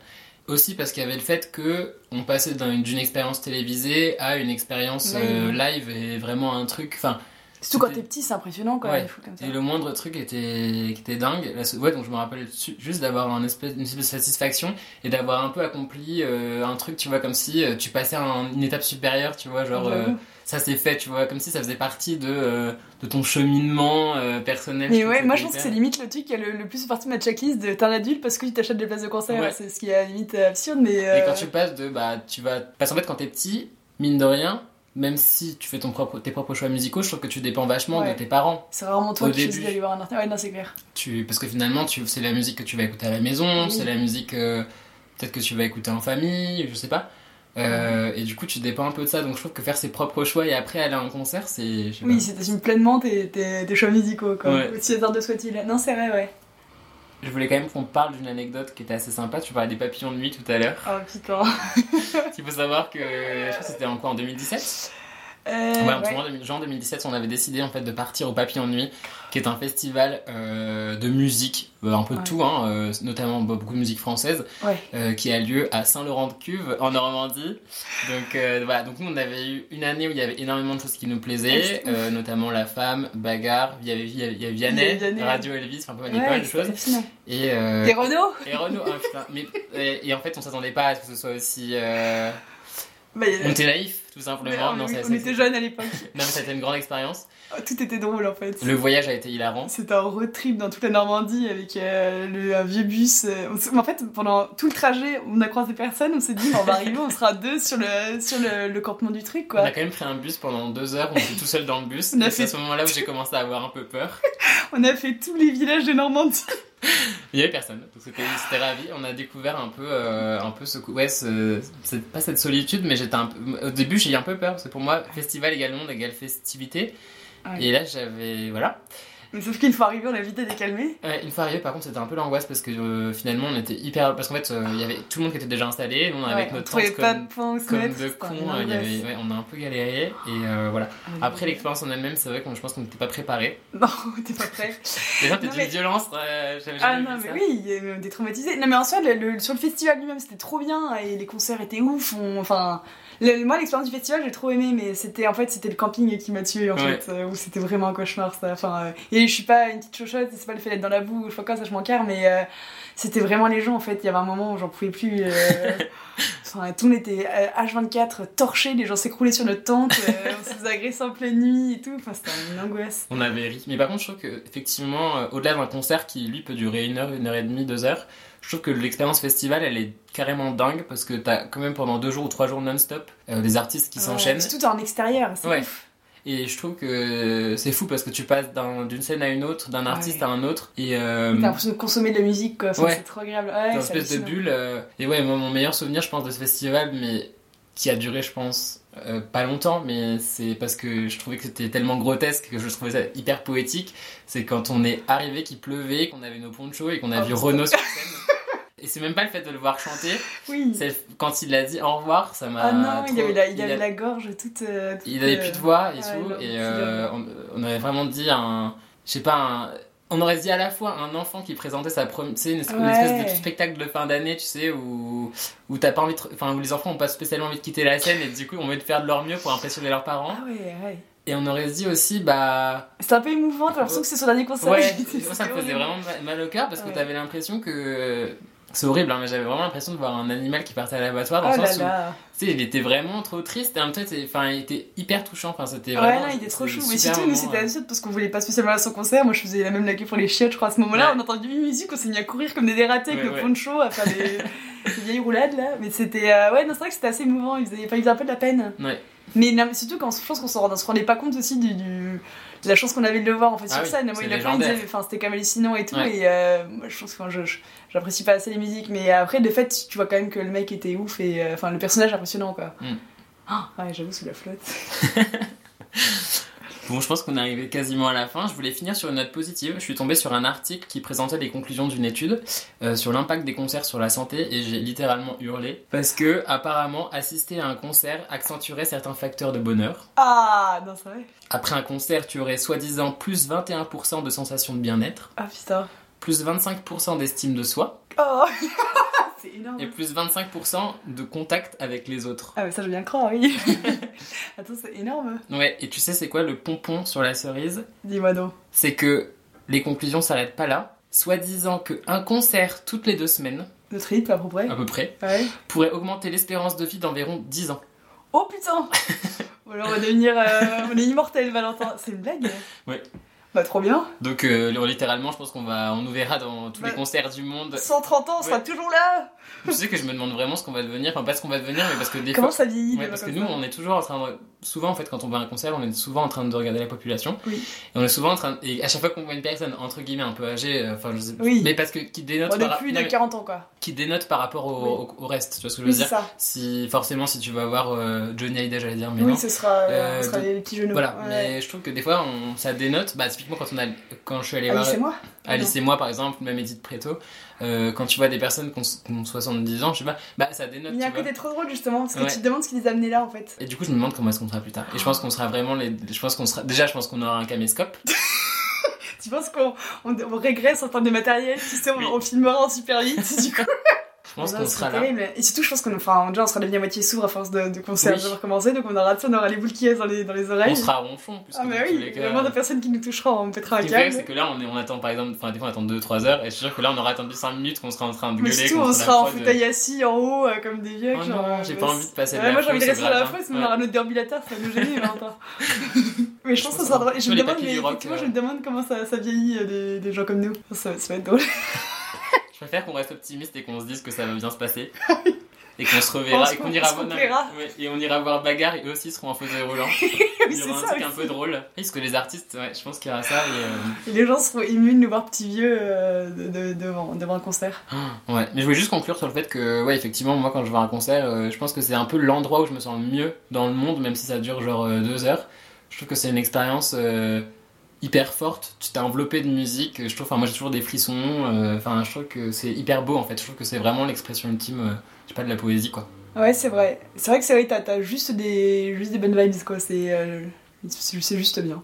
Aussi parce qu'il y avait le fait que on passait d'un- d'une expérience télévisée à une expérience euh, live et vraiment un truc. Enfin, Surtout quand t'es petit, c'est impressionnant quand Ouais. même. comme ça. et le moindre truc était, était dingue. Ouais, donc je me rappelle juste d'avoir un espèce, une espèce de satisfaction et d'avoir un peu accompli euh, un truc, tu vois, comme si euh, tu passais à un- une étape supérieure, tu vois, genre euh. Ça s'est fait, tu vois, comme si ça faisait partie de, euh, de ton cheminement euh, personnel. Mais ouais, moi je pense que c'est limite le truc qui a le, le plus partie de ma checklist de t'es un adulte parce que tu t'achètes des places de concert. Ouais. C'est ce qui est limite absurde, mais. Et euh, quand tu passes de, bah, tu vas. Parce qu'en fait, quand t'es petit, mine de rien, même si tu fais ton propre, tes propres choix musicaux, je trouve que tu dépends vachement Ouais. de tes parents. C'est rarement toi Au qui choisis d'aller voir un artiste. Ouais, non, c'est clair. Tu, parce que finalement, tu, c'est la musique que tu vas écouter à la maison, Oui. c'est la musique euh, peut-être que tu vas écouter en famille, je sais pas. Euh, et du coup, tu dépends un peu de ça. Donc, je trouve que faire ses propres choix et après aller à un concert, c'est. Oui, c'est t'assumes pleinement tes, tes, tes choix musicaux, quoi. Ouais. Aussi hasardeux soit-il. Non, c'est vrai, ouais. Je voulais quand même qu'on parle d'une anecdote qui était assez sympa. Tu parlais des papillons de nuit tout à l'heure. Oh putain. Il faut savoir que je crois que c'était en quoi en 2017 Euh, Ouais, en ouais. juin 2000 juin 2017, on avait décidé en fait de partir au Papillon de Nuit, qui est un festival euh, de musique, euh, un peu de Ouais. tout, hein, euh, notamment bah, beaucoup de musique française, qui a lieu à Saint-Laurent-de-Cuve, en Normandie. Donc voilà, donc nous on avait eu une année où il y avait énormément de choses qui nous plaisaient, notamment La Femme, Bagarre, il y avait, il y avait, il y avait Vianney, Il y. Radio Elvis, enfin pas mal, de choses. Et, Et Renault et Renaud, ah, putain, mais, et, et en fait on s'attendait pas à ce que ce soit aussi... Bah, on était naïf, tout simplement. on, Non, ça- on ça- était jeunes à l'époque. non, mais ça a été une grande expérience. Oh, Tout était drôle en fait. Le voyage a été hilarant. C'était un road trip dans toute la Normandie avec euh, le, un vieux bus. euh, on en fait, pendant tout le trajet, on a croisé personne. On s'est dit, on va arriver, on sera deux sur le, sur le, le campement du truc, On quoi. a quand même pris un bus pendant deux heures, on était tout seul dans le bus. On c'est à ce moment-là où j'ai commencé à avoir un peu peur. On a fait tous les villages de Normandie. Il y avait personne, donc c'était ravi. On a découvert un peu, euh, un peu ce, ouais, ce- pas cette solitude, mais j'étais un peu, au début j'ai eu un peu peur parce que pour moi festival égale monde égale festivité. Ouais. Et là j'avais, voilà. Mais sauf qu'une fois arrivé, on a vite été calmé. Ouais, une fois arrivé, par contre, c'était un peu l'angoisse parce que euh, finalement on était hyper, parce qu'en fait euh, il y avait tout le monde qui était déjà installé, nous on avait Ouais, on notre tente pas comme, comme mettre. de cons. euh, il y avait, ouais, on a un peu galéré et voilà. Après l'expérience en elle-même, c'est vrai que je pense qu'on n'était pas préparé. Non, t'es pas prêt. Déjà, d'une mais- violence, Ah non, mais ça. oui, a des traumatisés. Non, mais en soi, le, le- sur le festival lui-même, c'était trop bien et les concerts étaient ouf. on- enfin, le- moi, l'expérience du festival, j'ai trop aimé, mais c'était en fait, c'était le camping qui m'a tué en Ouais. fait, euh, où c'était vraiment un cauchemar. Ça. Enfin, euh, et je suis pas une petite chochotte, c'est pas le fait d'être dans la boue ou je sais pas quoi, ça je m'en carre, mais euh, c'était vraiment les gens en fait. Il y avait un moment où j'en pouvais plus. Enfin, tout monde était euh, H24 torché, les gens s'écroulaient sur notre tente, on se faisait agresser en pleine nuit et tout. Enfin, c'était une angoisse. On avait ri. Mais par contre, je trouve que effectivement, au-delà d'un concert qui lui peut durer une heure, une heure et demie, deux heures, je trouve que l'expérience festival, elle est carrément dingue parce que t'as quand même pendant deux jours ou trois jours non-stop euh, des artistes qui s'enchaînent. Surtout en extérieur, c'est Ouais. ouf. Et je trouve que c'est fou parce que tu passes d'un- d'une scène à une autre, d'un artiste Ouais. à un autre, et euh, T'as l'impression de consommer de la musique, quoi. Ouais. C'est trop agréable. Ouais, une c'est espèce de bulle. euh, Et ouais, moi, mon meilleur souvenir, je pense, de ce festival, mais qui a duré, je pense, euh, pas longtemps, mais c'est parce que je trouvais que c'était tellement grotesque que je trouvais ça hyper poétique. C'est quand on est arrivé, qu'il pleuvait, qu'on avait nos ponchos et qu'on a Oh, vu. Renaud sur scène. Et c'est même pas le fait de le voir chanter, Oui. c'est quand il a dit au revoir, ça m'a. Ah non, il trop- avait la, il a- avait la gorge toute. euh, toute, il avait euh, plus de voix et ouais, tout, et c'est euh, on, on avait vraiment dit un. Je sais pas, un. on aurait dit à la fois un enfant qui présentait sa première, tu sais, une, espèce- une Ouais. espèce de spectacle de fin d'année, tu sais, où, où t'as pas envie de, enfin, où les enfants ont pas spécialement envie de quitter la scène et du coup, on veut de faire de leur mieux pour impressionner leurs parents. Ah ouais, ouais. Et on aurait dit aussi, bah, C'était un peu émouvant, t'as l'impression que c'est son dernier concert. ouais, moi, ça me faisait vraiment ma- mal au cœur parce que Ouais. t'avais l'impression que, c'est horrible, hein, mais j'avais vraiment l'impression de voir un animal qui partait à l'abattoir dans Oh le là sens où, tu sais, il était vraiment trop triste et en même temps, il était- enfin, il était hyper touchant, enfin, c'était Ouais, vraiment. non, il était trop chou. Mais surtout, nous, c'était ouais. absurde parce qu'on voulait pas spécialement à son concert. Moi, je faisais la même la queue pour les chiottes, je crois, à ce moment-là. Ouais. On a entendu une musique, on s'est mis à courir comme des dératés avec Ouais, le ouais. poncho, à faire des, vieilles roulades, là. Mais c'était, euh, ouais, non, c'est vrai que c'était assez émouvant. Il faisait, enfin, il faisait un peu de la peine. Ouais. Mais non, surtout quand je pense qu'on se rendait pas compte aussi du, la chance qu'on avait de le voir en fait Ah sur oui, scène. Moi, il a plein, enfin, c'était quand même hallucinant et tout. Ouais. Et euh, moi, je pense que enfin, j'apprécie pas assez les musiques. Mais après, de fait, tu vois quand même que le mec était ouf et euh, enfin, le personnage impressionnant quoi. Mm. Ah, ouais, j'avoue, sous la flotte. Bon, je pense qu'on est arrivé quasiment à la fin. Je voulais finir sur une note positive. Je suis tombé sur un article qui présentait les conclusions d'une étude euh, sur l'impact des concerts sur la santé et j'ai littéralement hurlé parce que apparemment assister à un concert accentuerait certains facteurs de bonheur. Ah, non, c'est vrai. Après un concert, tu aurais soi-disant plus 21% de sensation de bien-être, Ah putain. plus 25% d'estime de soi Oh, c'est énorme. et plus 25% de contact avec les autres. Ah, mais ça, je veux bien croire, oui. Attends, c'est énorme. Ouais, et tu sais c'est quoi le pompon sur la cerise? Dis-moi donc. c'est que les conclusions s'arrêtent pas là. Soi-disant qu'un concert toutes les deux semaines, Notre rythme à peu près. à peu près, Ouais. pourrait augmenter l'espérance de vie d'environ 10 ans. Oh putain alors, on va devenir. euh, on est immortel, Valentin. C'est une blague Ouais. Bah, trop bien. Donc euh, littéralement, je pense qu'on va, on nous verra dans tous les Ouais. concerts du monde. 130 ans, on sera toujours là Tu sais que je me demande vraiment ce qu'on va devenir, enfin pas ce qu'on va devenir, mais parce que des Comment fois... ça vieillit Ouais, parce que nous, on est toujours en train de... Souvent, en fait, quand on va à un concert, on est souvent en train de regarder la population. Oui. Et on est souvent en train... Et à chaque fois qu'on voit une personne, entre guillemets, un peu âgée, euh, enfin, je sais... Oui. Mais parce que... Qui dénote, On est par... plus de mais 40 ans, quoi. qui dénote par rapport au, Oui. au- au reste, tu vois ce que je veux Oui, dire ça. Si... Forcément, si tu vas voir euh, Johnny Hallyday, j'allais dire, mais Oui, non. ce sera, euh, ce sera les petits genoux. Voilà, Ouais. mais je trouve que des fois, on... ça dénote. Bah, typiquement, quand, on a... quand je suis allé Alice voir... et moi Alice et moi, par exemple, même Edith Preto, euh, quand tu vois des personnes qui ont, qui ont 70 ans, je sais pas, bah ça dénote. Il y a un côté trop drôle, justement, parce que Ouais. tu te demandes ce qui les a amenés là, en fait. Et du coup, je me demande comment est-ce qu'on sera plus tard. Et je pense qu'on sera vraiment les. Je pense qu'on sera. Déjà, je pense qu'on aura un caméscope. Tu penses qu'on on, on régresse en termes de matériel Tu sais, on, Oui. on filmera en super vite, du coup? Je pense qu'on sera là. terrible. Et surtout, je pense qu'on enfin, déjà, on sera devenu à moitié sourd à force de, de concerts Oui. donc on aura, on aura les boules qui dans les, dans les oreilles. On sera puisque Ah, mais oui, il y a moins de personnes qui nous toucheront, on pètera Ce un câble. c'est que là, on, est, on attend par exemple, enfin, des fois, on attend 2-3 heures, et je suis sûr que là, on aura attendu 5 minutes qu'on sera en train de Mais gueuler. surtout, on sera en fauteuil assis en haut, euh, comme des vieux. Oh genre, euh, j'ai pas envie de passer la moi j'ai envie de rester dans la fosse, mais on aura notre déambulateur, ça va nous gêner, Valentin. Mais je pense que ça sera drôle. Et je me demande, mais effectivement, euh. je me demande comment ça, ça vieillit des, des gens comme nous. Ça, ça va être drôle. Je préfère qu'on reste optimiste et qu'on se dise que ça va bien se passer. Et qu'on se reverra et qu'on on ira voir. ouais, et on ira voir Bagarre et eux aussi seront en fauteuil roulant. Il y c'est aura un truc un peu drôle. Parce que les artistes, ouais, je pense qu'il y aura ça. Et, euh, Et les gens seront émus de nous voir petits vieux euh, de- de- devant, devant un concert. Ouais, mais je voulais juste conclure sur le fait que, ouais, effectivement, moi quand je vais à un concert, euh, je pense que c'est un peu l'endroit où je me sens le mieux dans le monde, même si ça dure genre deux heures. Je trouve que c'est une expérience hyper forte. Tu t'es enveloppé de musique. Je trouve, enfin, moi j'ai toujours des frissons. euh, Enfin, je trouve que c'est hyper beau en fait. Je trouve que c'est vraiment l'expression ultime, euh, je sais pas, de la poésie quoi. Ouais, c'est vrai. C'est vrai que c'est vrai, t'as t'as juste des, juste des bonnes vibes, quoi. C'est euh, c'est c'est juste bien.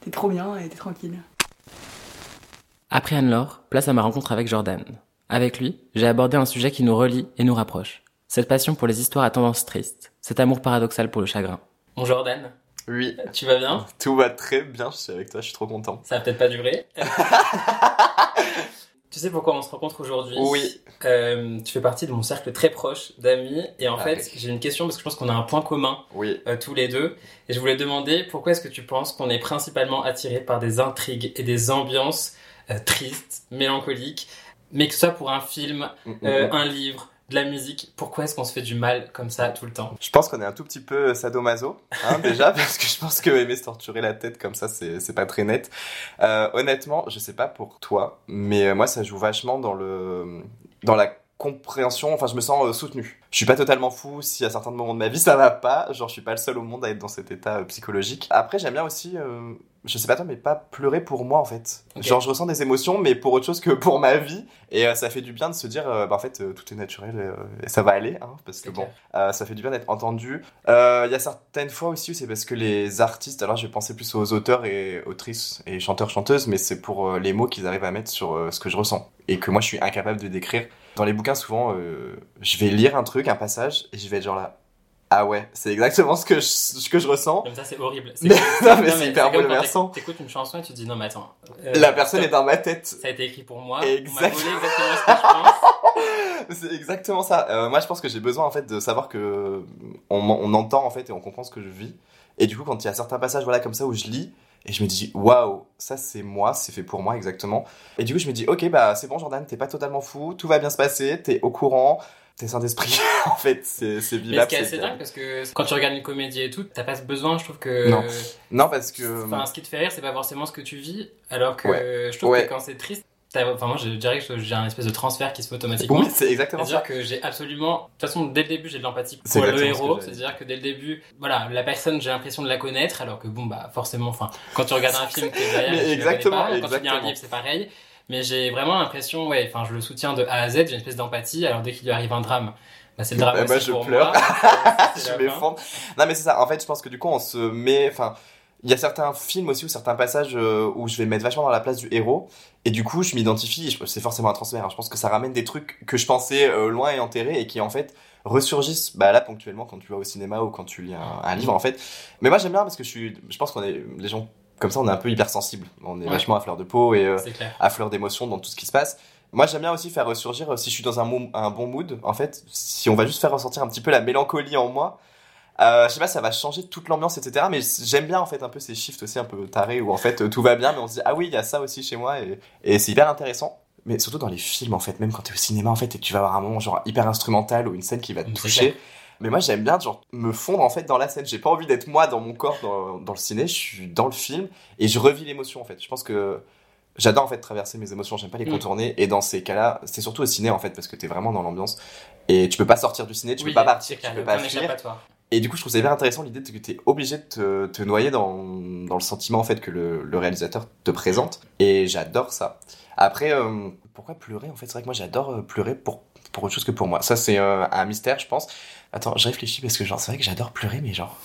T'es trop bien et t'es tranquille. Après Anne-Laure, place à ma rencontre avec Jordan. Avec lui, j'ai abordé un sujet qui nous relie et nous rapproche. Cette passion pour les histoires à tendance triste, cet amour paradoxal pour le chagrin. Bon Jordan, Oui, tu vas bien tout va très bien, je suis avec toi, je suis trop content. Ça va peut-être pas durer. tu sais pourquoi on se rencontre aujourd'hui Oui. Euh, tu fais partie de mon cercle très proche d'amis et en Ah fait oui. j'ai une question parce que je pense qu'on a un point commun Oui. euh, tous les deux et je voulais te demander pourquoi est-ce que tu penses qu'on est principalement attiré par des intrigues et des ambiances euh, tristes, mélancoliques, mais que ce soit pour un film, Mm, mm, mm. un livre, de la musique, pourquoi est-ce qu'on se fait du mal comme ça tout le temps? Je pense qu'on est un tout petit peu sadomaso, hein, déjà, parce que je pense que aimer se torturer la tête comme ça, c'est pas très net. Euh, honnêtement, je sais pas pour toi, mais euh, moi, ça joue vachement dans le dans la compréhension, enfin je me sens euh, soutenu. Je suis pas totalement fou si à certains moments de ma vie ça va pas, genre je suis pas le seul au monde à être dans cet état psychologique. Après j'aime bien aussi euh, je sais pas toi, mais pas pleurer pour moi en fait. Genre, je ressens des émotions, mais pour autre chose que pour ma vie. Et euh, ça fait du bien de se dire, euh, bah, en fait, euh, tout est naturel et ça va aller, hein, parce que bon, ça fait du bien d'être entendu. Il y a certaines fois aussi c'est parce que les artistes, alors je vais penser plus aux auteurs et autrices et chanteurs, chanteuses, mais c'est pour les mots qu'ils arrivent à mettre sur ce que je ressens et que moi je suis incapable de décrire. Dans les bouquins, souvent, je vais lire un truc, un passage, et je vais être genre là. Ah ouais, c'est exactement ce que je, ce que je ressens. Comme ça, c'est horrible. Mais- non, mais c'est hyper bouleversant. t'éc- T'écoutes une chanson et tu te dis non, mais attends. euh, La personne est dans ma tête. Ça a été écrit pour moi. Exact. On m'a volé exactement ce que je pense. C'est exactement ça. Euh, moi, je pense que j'ai besoin en fait de savoir que on, on entend en fait et on comprend ce que je vis. Et du coup, quand il y a certains passages voilà comme ça où je lis et je me dis waouh, ça c'est moi, c'est fait pour moi exactement. Et du coup, je me dis ok bah c'est bon Jordan, t'es pas totalement fou, tout va bien se passer, t'es au courant, t'es saint d'esprit. en fait, c'est c'est vivable. qui est c'est assez dingue parce que quand tu regardes une comédie et tout, t'as pas ce besoin, je trouve que. Non. Non parce que Enfin, ce qui te fait rire, c'est pas forcément ce que tu vis, alors que je trouve Ouais. que quand c'est triste, enfin moi je dirais que j'ai un espèce de transfert qui se fait automatiquement. oui, c'est exactement ça. C'est-à-dire que j'ai absolument. De toute façon, dès le début, j'ai de l'empathie pour le exactement héros. C'est-à-dire que dès le début, voilà, la personne, j'ai l'impression de la connaître, alors que bon, bah, forcément, enfin, quand tu regardes un film, t'es derrière, Mais exactement, pas. Quand tu lis un exactement. livre, c'est pareil. Mais j'ai vraiment l'impression, ouais, enfin, je le soutiens de A à Z, j'ai une espèce d'empathie, alors dès qu'il lui arrive un drame, bah, c'est le drame ben, aussi je pour pleure. moi. Je m'effondre. Non, mais c'est ça. En fait, je pense que du coup, on se met. Enfin, il y a certains films aussi ou certains passages euh, où je vais me mettre vachement dans la place du héros. Et du coup, je m'identifie. C'est forcément un transfert. hein. Je pense que ça ramène des trucs que je pensais euh, loin et enterrés et qui en fait ressurgissent bah, là ponctuellement quand tu vas au cinéma ou quand tu lis un, un livre en fait. Mais moi, j'aime bien parce que je suis. Je pense qu'on est. Les gens comme ça, on est un peu hypersensibles. On est Ouais. vachement à fleur de peau et. euh, à fleur d'émotion dans tout ce qui se passe. Moi, j'aime bien aussi faire ressurgir, euh, si je suis dans un, bon mood, en fait, si on va juste faire ressortir un petit peu la mélancolie en moi, euh, je sais pas, ça va changer toute l'ambiance, etc. Mais j'aime bien, en fait, un peu ces shifts aussi un peu tarés où, en fait, euh, tout va bien, mais on se dit, ah oui, il y a ça aussi chez moi, et, et c'est hyper intéressant. Mais surtout dans les films, en fait, même quand t'es au cinéma, en fait, et que tu vas avoir un moment, genre, hyper instrumental ou une scène qui va te toucher. Mais moi, j'aime bien, genre, me fondre, en fait, dans la scène. J'ai pas envie d'être moi dans mon corps, dans, dans le ciné, je suis dans le film, et je revis l'émotion, en fait. Je pense que J'adore en fait traverser mes émotions, j'aime pas les Mm. contourner. Et dans ces cas-là, c'est surtout au ciné en fait, parce que t'es vraiment dans l'ambiance. Et tu peux pas sortir du ciné, tu Oui, peux pas partir, tu peux pas fuir. Et du coup, je trouve ça hyper intéressant l'idée que t'es obligé de te, te noyer dans, dans le sentiment en fait que le, le réalisateur te présente. Et j'adore ça. Après, euh, pourquoi pleurer en fait? C'est vrai que moi j'adore euh, pleurer pour, pour autre chose que pour moi. Ça, c'est euh, un mystère, je pense. Attends, je réfléchis parce que genre, c'est vrai que j'adore pleurer, mais genre,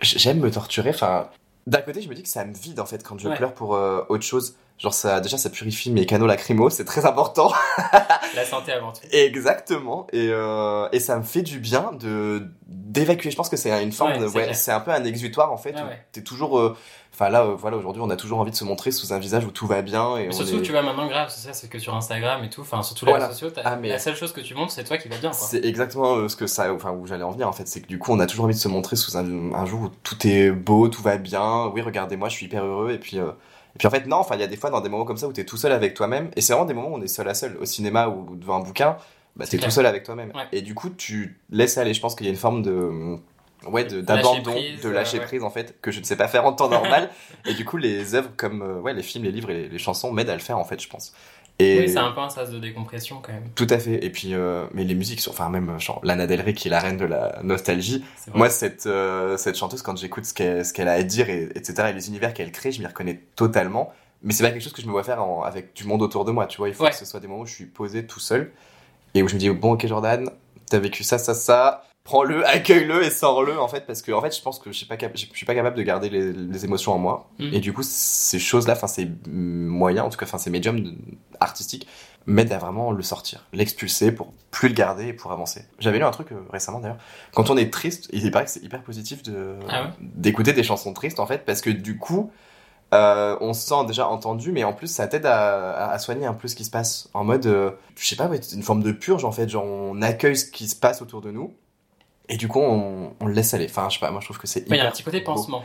j'aime me torturer. Enfin, d'un côté, je me dis que ça me vide en fait quand je Ouais. pleure pour euh, autre chose. Genre, ça, déjà, ça purifie mes canaux lacrymaux, c'est très important. La santé avant tout. Exactement. Et, euh, et ça me fait du bien de d'évacuer. Je pense que c'est une forme Ouais, de, ouais, c'est un peu un exutoire en fait. Ouais. T'es toujours, euh, enfin là, euh, voilà, aujourd'hui, on a toujours envie de se montrer sous un visage où tout va bien et Mais surtout, est- tu vois, maintenant, grave, c'est ça, c'est que sur Instagram et tout, enfin, sur tous les Voilà. réseaux sociaux, Ah, mais- la seule chose que tu montres, c'est toi qui va bien. C'est exactement euh, ce que ça, enfin où j'allais en venir en fait, c'est que du coup on a toujours envie de se montrer sous un, un jour où tout est beau, tout va bien. Oui, regardez-moi, je suis hyper heureux. Et puis, euh, et puis en fait non, enfin il y a des fois dans des moments comme ça où t'es tout seul avec toi-même. Et c'est vraiment des moments où on est seul à seul. Au cinéma ou devant un bouquin, bah C'est t'es tout seul avec toi-même. Ouais. Et du coup tu laisses aller. Je pense qu'il y a une forme de ouais d'abandon, de euh, lâcher ouais. prise en fait que je ne sais pas faire en temps normal. et du coup les œuvres comme euh, ouais les films, les livres et les, les chansons m'aident à le faire en fait, je pense. Et Oui, c'est un peu un sas de décompression quand même. tout à fait. Et puis, euh, mais les musiques, sont- enfin même genre Lana Del Rey qui est la reine de la nostalgie. Moi, cette euh, cette chanteuse, quand j'écoute ce qu'elle ce qu'elle a à dire et etc. et les univers qu'elle crée, je m'y reconnais totalement. Mais c'est pas quelque chose que je me vois faire en- avec du monde autour de moi. Tu vois, il faut Ouais. que ce soit des moments où je suis posé tout seul et où je me dis bon, ok Jordan, t'as vécu ça, ça, ça. Prends-le, accueille-le et sors-le en fait parce que en fait je pense que je suis pas cap- je suis pas capable de garder les, les émotions en moi Mm. et du coup ces choses là enfin ces moyens en tout cas enfin ces médiums artistiques m'aident à vraiment le sortir, l'expulser pour plus le garder et pour avancer. J'avais lu un truc euh, récemment d'ailleurs. Quand on est triste, il paraît que c'est hyper positif de Ah ouais? d'écouter des chansons tristes en fait parce que du coup euh, on se sent déjà entendu mais en plus ça t'aide à, à- à soigner un peu ce qui se passe en mode euh, je sais pas ouais, une forme de purge en fait genre on accueille ce qui se passe autour de nous et du coup on, on le laisse aller enfin je sais pas moi je trouve que c'est Ouais, Il y a hyper un petit côté pansement.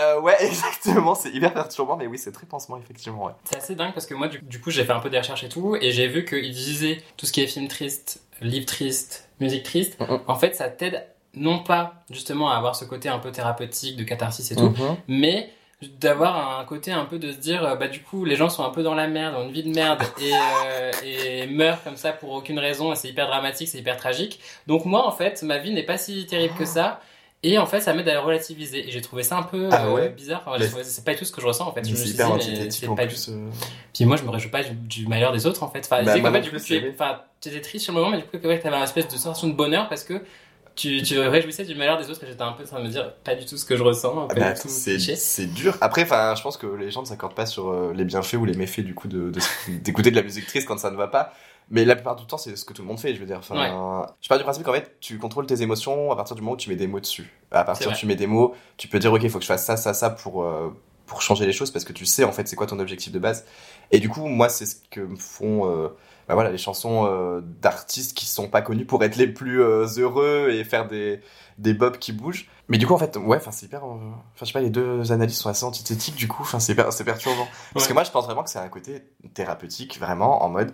Euh, ouais exactement c'est hyper perturbant mais oui c'est très pansement effectivement ouais C'est assez dingue parce que moi, du, du coup, j'ai fait un peu des recherches et tout, et j'ai vu qu'ils disaient tout ce qui est film triste, livre triste, musique triste. En fait, ça t'aide non pas justement à avoir ce côté un peu thérapeutique de catharsis et tout, Mhm. mais d'avoir un côté un peu de se dire euh, bah du coup les gens sont un peu dans la merde ont une vie de merde et, euh, et meurent comme ça pour aucune raison et c'est hyper dramatique c'est hyper tragique donc moi en fait ma vie n'est pas si terrible que ça Et en fait, ça m'aide à relativiser. Et j'ai trouvé ça un peu Ah euh, ouais bizarre. Enfin, trouvé- c'est pas du tout ce que je ressens en fait. Je me C'est suis hyper dit, mais c'est en pas plus. du- euh. Puis moi, je me réjouis pas du, du malheur des autres en fait. Enfin, Bah, qu'en fait, du coup, tu t'étais triste sur le moment, mais du coup, tu avais un espèce de sensation de bonheur parce que tu, tu réjouissais du malheur des autres. Et j'étais un peu en train de me dire, pas du tout ce que je ressens. Ah bah, c'est dur. Après, enfin, je pense que les gens ne s'accordent pas sur euh, les bienfaits ou les méfaits du coup de de- d'écouter de, la musique triste quand ça ne va pas. Mais la plupart du temps, c'est ce que tout le monde fait, je veux dire. Enfin, Je pars du principe qu'en fait, tu contrôles tes émotions à partir du moment où tu mets des mots dessus. À partir où tu mets des mots, tu peux dire, ok, il faut que je fasse ça, ça, ça pour, euh, pour changer les choses parce que tu sais en fait c'est quoi ton objectif de base. Et du coup, moi, c'est ce que me font euh, bah voilà, les chansons euh, d'artistes qui sont pas connus pour être les plus euh, heureux et faire des, des bobs qui bougent. Mais du coup, en fait, ouais, enfin, c'est hyper. euh, Enfin, je sais pas, les deux analyses sont assez antithétiques, du coup, enfin, c'est c'est perturbant. Parce Ouais. que moi, je pense vraiment que c'est un côté thérapeutique, vraiment, en mode.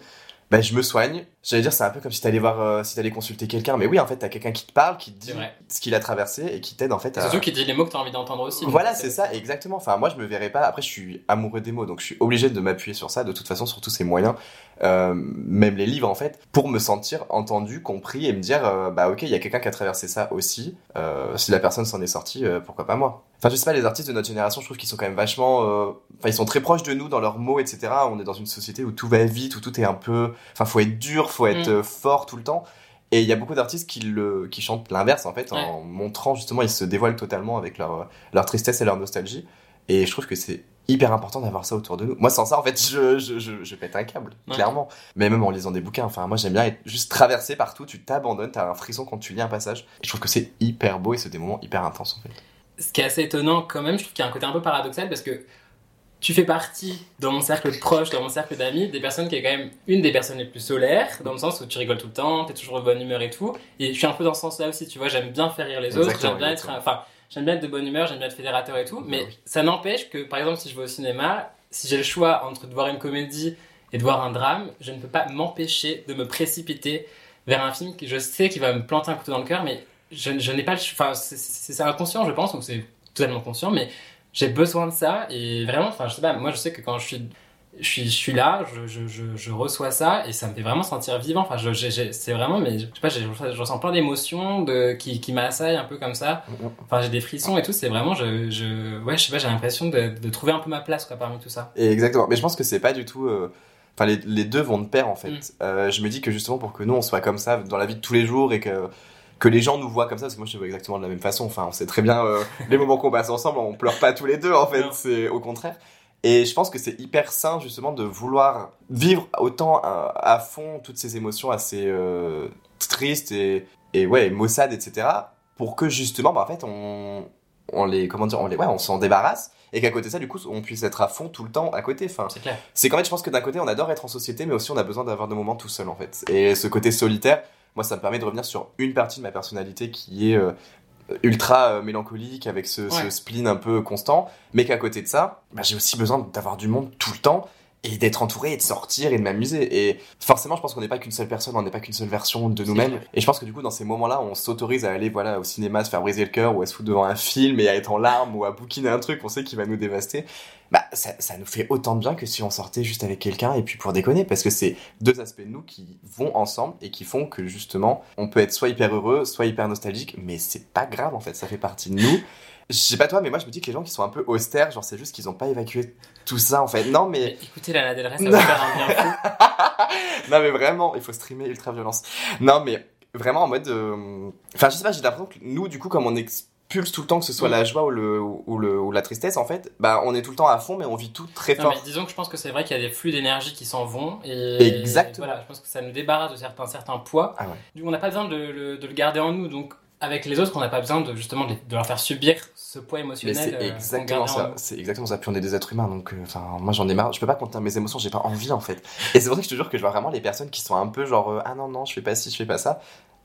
Bah, je me soigne. J'allais dire, c'est un peu comme si t'allais voir, euh, si t'allais consulter quelqu'un. Mais oui, en fait, t'as quelqu'un qui te parle, qui te dit ce qu'il a traversé et qui t'aide, en fait, à. Surtout qui dit les mots que tu as envie d'entendre aussi. Voilà, c'est ça, exactement. Enfin, moi, je me verrais pas. Après, je suis amoureux des mots, donc je suis obligé de m'appuyer sur ça, de toute façon, sur tous ces moyens, euh, même les livres, en fait, pour me sentir entendu, compris et me dire, euh, bah, ok, il y a quelqu'un qui a traversé ça aussi. Si la personne s'en est sortie, pourquoi pas moi? Enfin, je sais pas, les artistes de notre génération, je trouve qu'ils sont quand même vachement. Enfin, ils sont très proches de nous dans leurs mots, etc. On est dans une société où tout va vite, où tout est un peu. Enfin, faut être dur, faut être Mm. euh, fort tout le temps. Et il y a beaucoup d'artistes qui, le, qui chantent l'inverse, en fait, Ouais. en montrant justement, ils se dévoilent totalement avec leur, leur tristesse et leur nostalgie. Et je trouve que c'est hyper important d'avoir ça autour de nous. Moi, sans ça, en fait, je, je, je, je pète un câble, Ouais. clairement. Mais même en lisant des bouquins, enfin, moi, j'aime bien être juste traversé partout, tu t'abandonnes, t'as un frisson quand tu lis un passage. Et je trouve que c'est hyper beau et c'est des moments hyper intenses, en fait. ce qui est assez étonnant quand même, je trouve qu'il y a un côté un peu paradoxal parce que tu fais partie, dans mon cercle proche, dans mon cercle d'amis, des personnes qui est quand même une des personnes les plus solaires, dans le sens où tu rigoles tout le temps, t'es toujours de bonne humeur et tout. Et je suis un peu dans ce sens-là aussi, tu vois, j'aime bien faire rire les autres, j'aime bien être, enfin, j'aime bien être de bonne humeur, j'aime bien être fédérateur et tout, mais Bah oui. ça n'empêche que, par exemple, si je vais au cinéma, si j'ai le choix entre de voir une comédie et de voir un drame, je ne peux pas m'empêcher de me précipiter vers un film que je sais qui va me planter un couteau dans le cœur, mais je, je n'ai pas le enfin c'est inconscient je pense ou c'est totalement conscient mais j'ai besoin de ça et vraiment enfin je sais pas moi je sais que quand je suis je suis, je suis là, je, je, je, je reçois ça et ça me fait vraiment sentir vivant. Enfin, je, c'est vraiment, mais je sais pas, je ressens plein d'émotions qui, qui m'assaillent un peu comme ça. Enfin, j'ai des frissons et tout. C'est vraiment, je, je, ouais, je sais pas, j'ai l'impression de, de trouver un peu ma place quoi, parmi tout ça. Et exactement. Mais je pense que c'est pas du tout. euh, Enfin, les, les deux vont de pair en fait. Mm. Euh, je me dis que justement pour que nous on soit comme ça dans la vie de tous les jours et que que les gens nous voient comme ça, parce que moi je te vois exactement de la même façon. Enfin, on sait très bien euh, les moments qu'on passe ensemble, on pleure pas tous les deux en fait. C'est au contraire. Et je pense que c'est hyper sain justement de vouloir vivre autant à, à fond toutes ces émotions assez euh, tristes et, et ouais maussades etc. Pour que justement, bah, en fait, on on les comment dire, on les ouais, on s'en débarrasse et qu'à côté de ça, du coup, on puisse être à fond tout le temps à côté. Enfin, C'est clair. c'est qu'en fait, je pense que d'un côté, on adore être en société, mais aussi on a besoin d'avoir des moments tout seul, en fait. Et ce côté solitaire, moi, ça me permet de revenir sur une partie de ma personnalité qui est euh, ultra euh, mélancolique, avec ce, spleen un peu constant, mais qu'à côté de ça, bah, j'ai aussi besoin d'avoir du monde tout le temps et d'être entouré et de sortir et de m'amuser. Et forcément, je pense qu'on n'est pas qu'une seule personne, on n'est pas qu'une seule version de nous-mêmes. Et je pense que du coup, dans ces moments-là, on s'autorise à aller voilà au cinéma, se faire briser le cœur, ou à se foutre devant un film et à être en larmes, ou à bouquiner un truc qu'on sait qui va nous dévaster. Bah, ça, ça nous fait autant de bien que si on sortait juste avec quelqu'un et puis pour déconner, parce que c'est deux aspects de nous qui vont ensemble et qui font que justement, on peut être soit hyper heureux, soit hyper nostalgique, mais c'est pas grave en fait, ça fait partie de nous. Je sais pas toi, mais moi je me dis que les gens qui sont un peu austères, genre c'est juste qu'ils ont pas évacué tout ça en fait. Non mais Mais écoutez Lana Del Rey, ça va faire un bien fou. non mais vraiment, il faut streamer ultra violence. Non mais vraiment en mode, euh, enfin je sais pas, j'ai l'impression que nous du coup comme on expulse tout le temps que ce soit Mm. la joie ou le ou le ou la tristesse en fait, bah on est tout le temps à fond mais on vit tout très Non, fort. mais disons que je pense que c'est vrai qu'il y a des flux d'énergie qui s'en vont et Exactement. voilà, je pense que ça nous débarrasse de certains certains poids. Ah ouais. Du coup, on n'a pas besoin de, le- de le garder en nous, donc avec les autres, on n'a pas besoin de justement de, de leur faire subir ce poids émotionnel. c'est euh, qu'on exactement ça, c'est exactement ça. Puis on est des êtres humains, donc euh, enfin moi j'en ai marre. Je peux pas contenir mes émotions, j'ai pas envie en fait. Et c'est pour ça que je te jure que je vois vraiment les personnes qui sont un peu genre euh, ah non non je fais pas ci, je fais pas ça,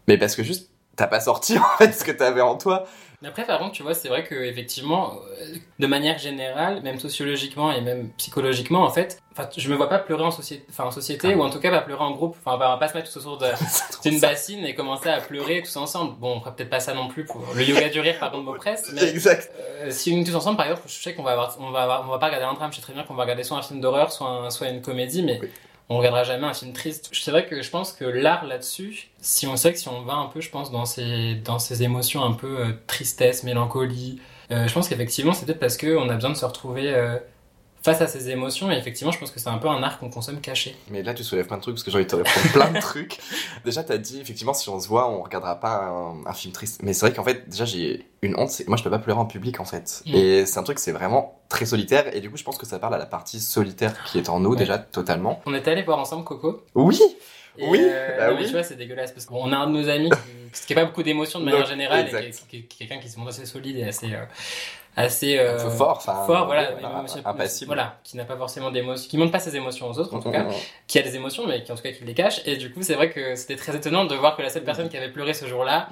mais parce que juste t'as pas sorti en fait ce que t'avais en toi. Mais après, par contre, tu vois, c'est vrai que effectivement, euh, de manière générale, même sociologiquement et même psychologiquement, en fait, je me vois pas pleurer en société, enfin en société, Ah. ou en tout cas pas pleurer en groupe. Enfin, on va pas se mettre tous autour d'une bassine et commencer à pleurer tous ensemble. Bon, on fera peut-être pas ça non plus pour le yoga du rire, pardon de mot presse, mais Exact. Euh, si on est tous ensemble, par exemple, je sais qu'on va avoir, on va avoir, on va pas regarder un drame. Je sais très bien qu'on va regarder soit un film d'horreur, soit un- soit une comédie, mais Oui. On regardera jamais un film triste. C'est vrai que je pense que l'art là-dessus, si on sait que si on va un peu, je pense, dans ces, dans ces émotions un peu euh, tristesse, mélancolie, euh, je pense qu'effectivement, c'est peut-être parce qu'on a besoin de se retrouver euh, face à ces émotions. Et effectivement, je pense que c'est un peu un art qu'on consomme caché. Mais là, tu soulèves plein de trucs parce que j'ai envie de te répondre plein de trucs. Déjà, t'as dit, effectivement, si on se voit, on regardera pas un, un film triste. Mais c'est vrai qu'en fait, déjà, j'ai une honte. c'est- Moi, je peux pas pleurer en public, en fait. Mm. Et c'est un truc, c'est vraiment très solitaire. Et du coup, je pense que ça parle à la partie solitaire qui est en nous, Ouais. déjà, totalement. On est allé voir ensemble Coco. Oui! Et, Oui, euh, bah non, mais oui. tu vois, c'est dégueulasse parce qu'on a un de nos amis qui, qui a pas beaucoup d'émotions de manière Donc, générale et quelqu'un qui se montre assez solide et assez. euh, assez Un euh, peu fort, enfin. fort, voilà, voilà, émotion- impassible. Voilà, qui n'a pas forcément d'émotions, qui montre pas ses émotions aux autres en tout Mm, cas, mm, mm. qui a des émotions mais qui en tout cas qui les cache. Et du coup, c'est vrai que c'était très étonnant de voir que la seule personne qui avait pleuré ce jour-là,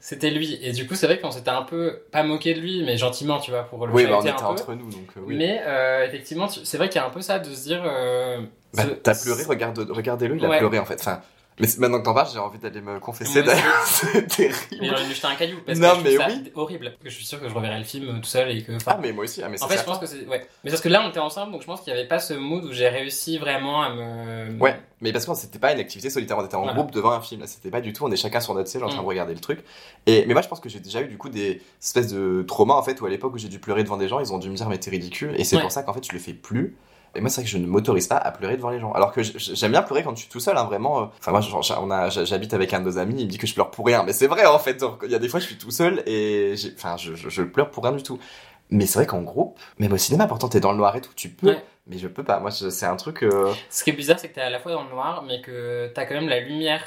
c'était lui. Et du coup, c'est vrai qu'on s'était un peu pas moqué de lui, mais gentiment, tu vois, pour le Oui, bah, on était un peu. entre nous, donc euh, oui. Mais euh, effectivement, c'est vrai qu'il y a un peu ça de se dire. euh, Bah, ce- t'as pleuré, regarde, regardez-le, il a Ouais. pleuré, en fait. Enfin, mais maintenant que t'en parles, j'ai envie d'aller me confesser, d'ailleurs. c'est Mais terrible. j'ai jeter un caillou parce Non, que je mais trouve ça oui. horrible. Je suis sûr que je reverrai le film tout seul et que. enfin, Ah, mais moi aussi, ah, mais en fait, je pense que c'est. Ouais. Mais parce que là, on était ensemble, donc je pense qu'il n'y avait pas ce mood où j'ai réussi vraiment à me. Ouais, mais parce que c'était pas une activité solitaire, on était en Voilà. groupe devant un film, là c'était pas du tout, on est chacun sur notre siège en train Mm. de regarder le truc. Et mais moi je pense que j'ai déjà eu du coup des espèces de traumas en fait où à l'époque où j'ai dû pleurer devant des gens, ils ont dû me dire mais t'es ridicule et c'est Ouais. pour ça qu'en fait je le fais plus. Et moi c'est vrai que je ne m'autorise pas à pleurer devant les gens. Alors que j'aime bien pleurer quand je suis tout seul, hein, vraiment. euh. Enfin moi genre, on a, j'habite avec un de nos amis, il me dit que je pleure pour rien, mais c'est vrai en fait. Il y a des fois je suis tout seul et enfin je, je, je pleure pour rien du tout. Mais c'est vrai qu'en groupe, même au cinéma, pourtant t'es dans le noir et tout, tu peux. Ouais. Mais je peux pas. Moi c'est un truc. euh, Ce qui est bizarre, c'est que t'es à la fois dans le noir, mais que t'as quand même la lumière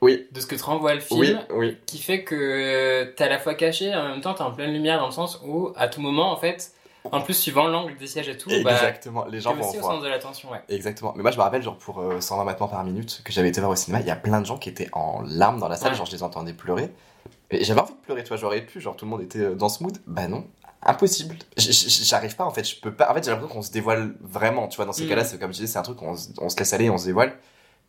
Oui. de ce que te renvoie le film. Oui, oui. Qui fait que t'es à la fois caché et en même temps t'es en pleine lumière dans le sens où, à tout moment, en fait, en plus, suivant l'angle des sièges et tout, bah, Exactement. Les gens vont aussi au centre de l'attention, ouais. Exactement. Mais moi, je me rappelle, genre, pour euh, 120 battements par minute, que j'avais été voir au cinéma, il y a plein de gens qui étaient en larmes dans la salle, Ouais. genre, je les entendais pleurer. Et j'avais envie de pleurer, tu vois, j'aurais pu, genre, tout le monde était euh, dans ce mood. Bah non, impossible. J'arrive pas, en fait, je peux pas. En fait, j'ai l'impression qu'on se dévoile vraiment, tu vois, dans ces Mhm. cas-là, c'est comme je disais, c'est un truc, on, se- on se laisse aller, on se dévoile.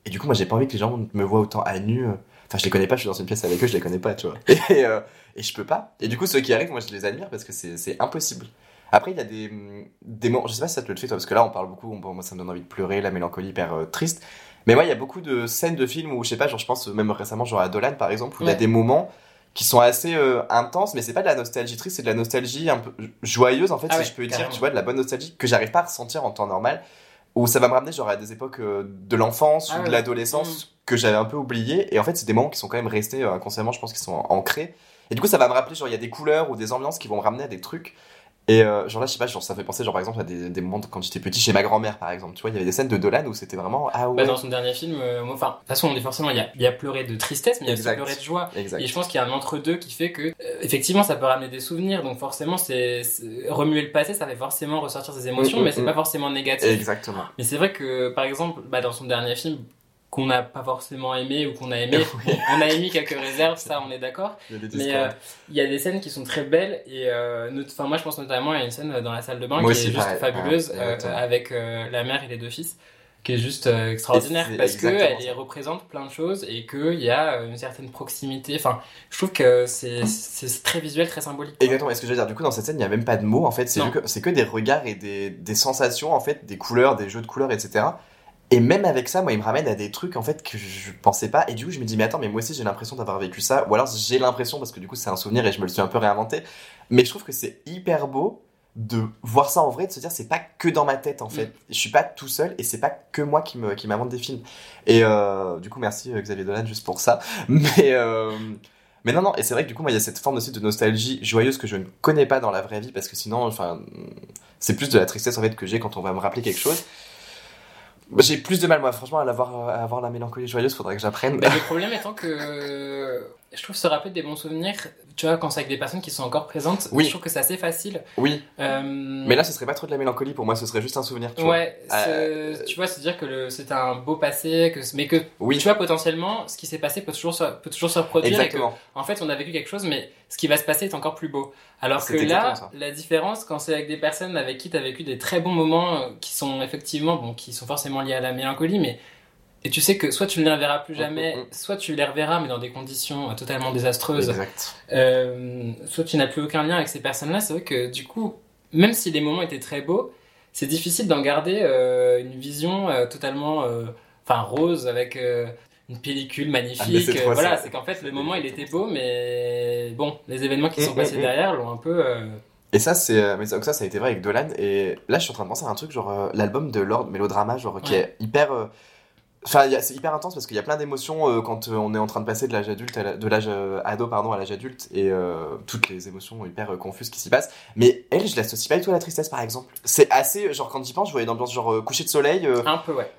Et du coup, moi, j'ai pas envie que les gens me voient autant à nu. euh. Enfin, je les connais pas, je suis dans une pièce avec eux, je les connais pas, tu vois. Et, euh, et je peux pas. Et du coup, ceux qui arrivent, moi, je les admire parce que c'est impossible. Après, il y a des, hum, des moments, je sais pas si ça te le fait, toi, parce que là, on parle beaucoup, bon, moi, ça me donne envie de pleurer, la mélancolie hyper euh, triste. Mais moi, il y a beaucoup de scènes de films où, je sais pas, genre, je pense même récemment, genre à Dolan, par exemple, où il y a des moments qui sont assez euh, intenses, mais c'est pas de la nostalgie triste, c'est de la nostalgie un peu joyeuse, en fait, Ah si ouais, je peux dire, carrément. tu vois, de la bonne nostalgie que j'arrive pas à ressentir en temps normal, où ça va me ramener, genre, à des époques euh, de l'enfance Ah ou de l'adolescence que j'avais un peu oublié. Et en fait, c'est des moments qui sont quand même restés inconsciemment, je pense, qui sont ancrés. Et du coup, ça va me rappeler, genre, il y a des couleurs ou des ambiances qui vont me ramener à des trucs. Et euh, genre là, je sais pas, genre, ça fait penser, genre, par exemple, à des, des moments de- quand j'étais petit chez ma grand-mère, par exemple. Tu vois, il y avait des scènes de Dolan où c'était vraiment, ah ouais. Bah, dans son dernier film, euh, moi, enfin, de toute façon, on dit forcément, il y a, y a pleuré de tristesse, mais il y a aussi pleuré de joie. Exact. Et je pense qu'il y a un entre-deux qui fait que, euh, effectivement, ça peut ramener des souvenirs, donc forcément, c'est c'est- remuer le passé, ça fait forcément ressortir ses émotions, Mm, mm, mais c'est mm. pas forcément négatif. Exactement. Mais c'est vrai que, par exemple, bah, dans son dernier film, qu'on n'a pas forcément aimé ou qu'on a aimé, on a émis quelques réserves, ça, on est d'accord. Mais euh, il y a des scènes qui sont très belles et euh, moi je pense notamment à une scène dans la salle de bain Moi qui aussi, est juste pareil. fabuleuse Ouais, euh, avec euh, la mère et les deux fils qui est juste euh, extraordinaire Et c'est parce que exactement elle ça. y représente plein de choses et qu'il y a euh, une certaine proximité enfin je trouve que c'est très visuel très symbolique. Exactement, et ce que je veux dire, du coup, dans cette scène, il n'y a même pas de mots, en fait, que, c'est que des regards et des, des sensations, en fait, des couleurs, des jeux de couleurs, etc. Et même avec ça, moi, il me ramène à des trucs, en fait, que je pensais pas, et du coup, je me dis, mais attends, mais moi aussi, j'ai l'impression d'avoir vécu ça, ou alors j'ai l'impression, parce que du coup, c'est un souvenir et je me le suis un peu réinventé, mais je trouve que c'est hyper beau de voir ça en vrai, de se dire, c'est pas que dans ma tête, en fait. Mm. Je suis pas tout seul, et c'est pas que moi qui me, qui m'invente des films. Et, euh, du coup, merci, euh, Xavier Dolan, juste pour ça. Mais, euh, mais non, non, et c'est vrai que du coup, moi, il y a cette forme aussi de nostalgie joyeuse que je ne connais pas dans la vraie vie, parce que sinon, enfin, c'est plus de la tristesse en fait que j'ai quand on va me rappeler quelque chose. J'ai plus de mal, moi, franchement, à, l'avoir, à avoir la mélancolie joyeuse, faudrait que j'apprenne. Bah, le problème étant que euh, je trouve se rappeler des bons souvenirs tu vois quand c'est avec des personnes qui sont encore présentes Oui. je trouve que c'est assez facile oui, Euh, mais là, ce serait pas trop de la mélancolie pour moi, ce serait juste un souvenir, tu vois. ouais, c'est- Euh, tu vois, se dire que le- c'était un beau passé, que, mais que Oui, tu vois potentiellement, ce qui s'est passé peut toujours se, peut toujours se reproduire. et que, exactement. en fait, on a vécu quelque chose, mais ce qui va se passer est encore plus beau. Alors C'est que là, ça. la différence, quand c'est avec des personnes avec qui tu as vécu des très bons moments, euh, qui sont effectivement, bon, qui sont forcément liés à la mélancolie, mais et tu sais que soit tu ne les reverras plus jamais, Mm, mm, mm. soit tu les reverras, mais dans des conditions euh, totalement désastreuses. Exact. Euh, soit tu n'as plus aucun lien avec ces personnes-là. C'est vrai que du coup, même si les moments étaient très beaux, c'est difficile d'en garder euh, une vision euh, totalement enfin rose avec une pellicule Ah, magnifique. euh, voilà, c'est qu'en fait le moment il était beau, mais bon, les événements qui sont Mm, passés mm, mm. derrière l'ont un peu. euh, Et ça, c'est, mais donc ça, ça a été vrai avec Dolan. Et là, je suis en train de penser à un truc, genre l'album de Lord Mélodrama, genre qui est hyper. euh, Enfin, il y a- c'est hyper intense parce qu'il y a plein d'émotions euh, quand euh, on est en train de passer de l'âge adulte, à la- de l'âge euh, ado pardon à l'âge adulte et euh, toutes les émotions hyper confuses qui s'y passent. Mais elle, je l'associe pas du tout à la tristesse par exemple. C'est assez genre quand j'y pense, je voyais une ambiance genre coucher de soleil un peu ouais.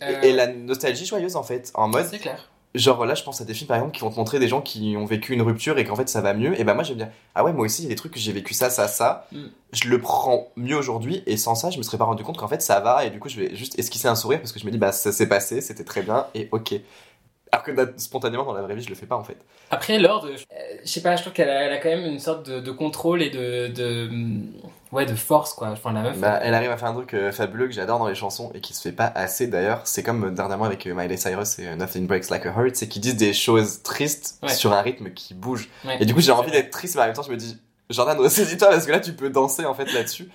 et- et, la nostalgie joyeuse en fait, en mode C'est clair. Genre là, je pense à des films par exemple qui vont te montrer des gens qui ont vécu une rupture et qu'en fait ça va mieux. Et ben moi, je vais me dire, ah ouais, moi aussi, il y a des trucs que j'ai vécu ça, ça, ça. Mm. Je le prends mieux aujourd'hui et sans ça, je me serais pas rendu compte qu'en fait ça va. Et du coup, je vais juste esquisser un sourire parce que je me dis, bah ça s'est passé, c'était très bien et ok. Alors que spontanément dans la vraie vie, je le fais pas en fait. Après, Lord, euh, je sais pas, je trouve qu'elle a, quand même une sorte de, de contrôle et de, de, ouais, de force, quoi. Enfin, la meuf. Bah, elle arrive à faire un truc euh, fabuleux que j'adore dans les chansons et qui se fait pas assez d'ailleurs. C'est comme euh, dernièrement avec euh, Miley Cyrus et euh, Nothing Breaks Like a Heart, c'est qu'ils disent des choses tristes Ouais. sur un rythme qui bouge. Ouais. Et du coup, j'ai envie d'être triste, mais en même temps, je me dis, Jordan, ressaisis-toi parce que là, tu peux danser en fait là-dessus.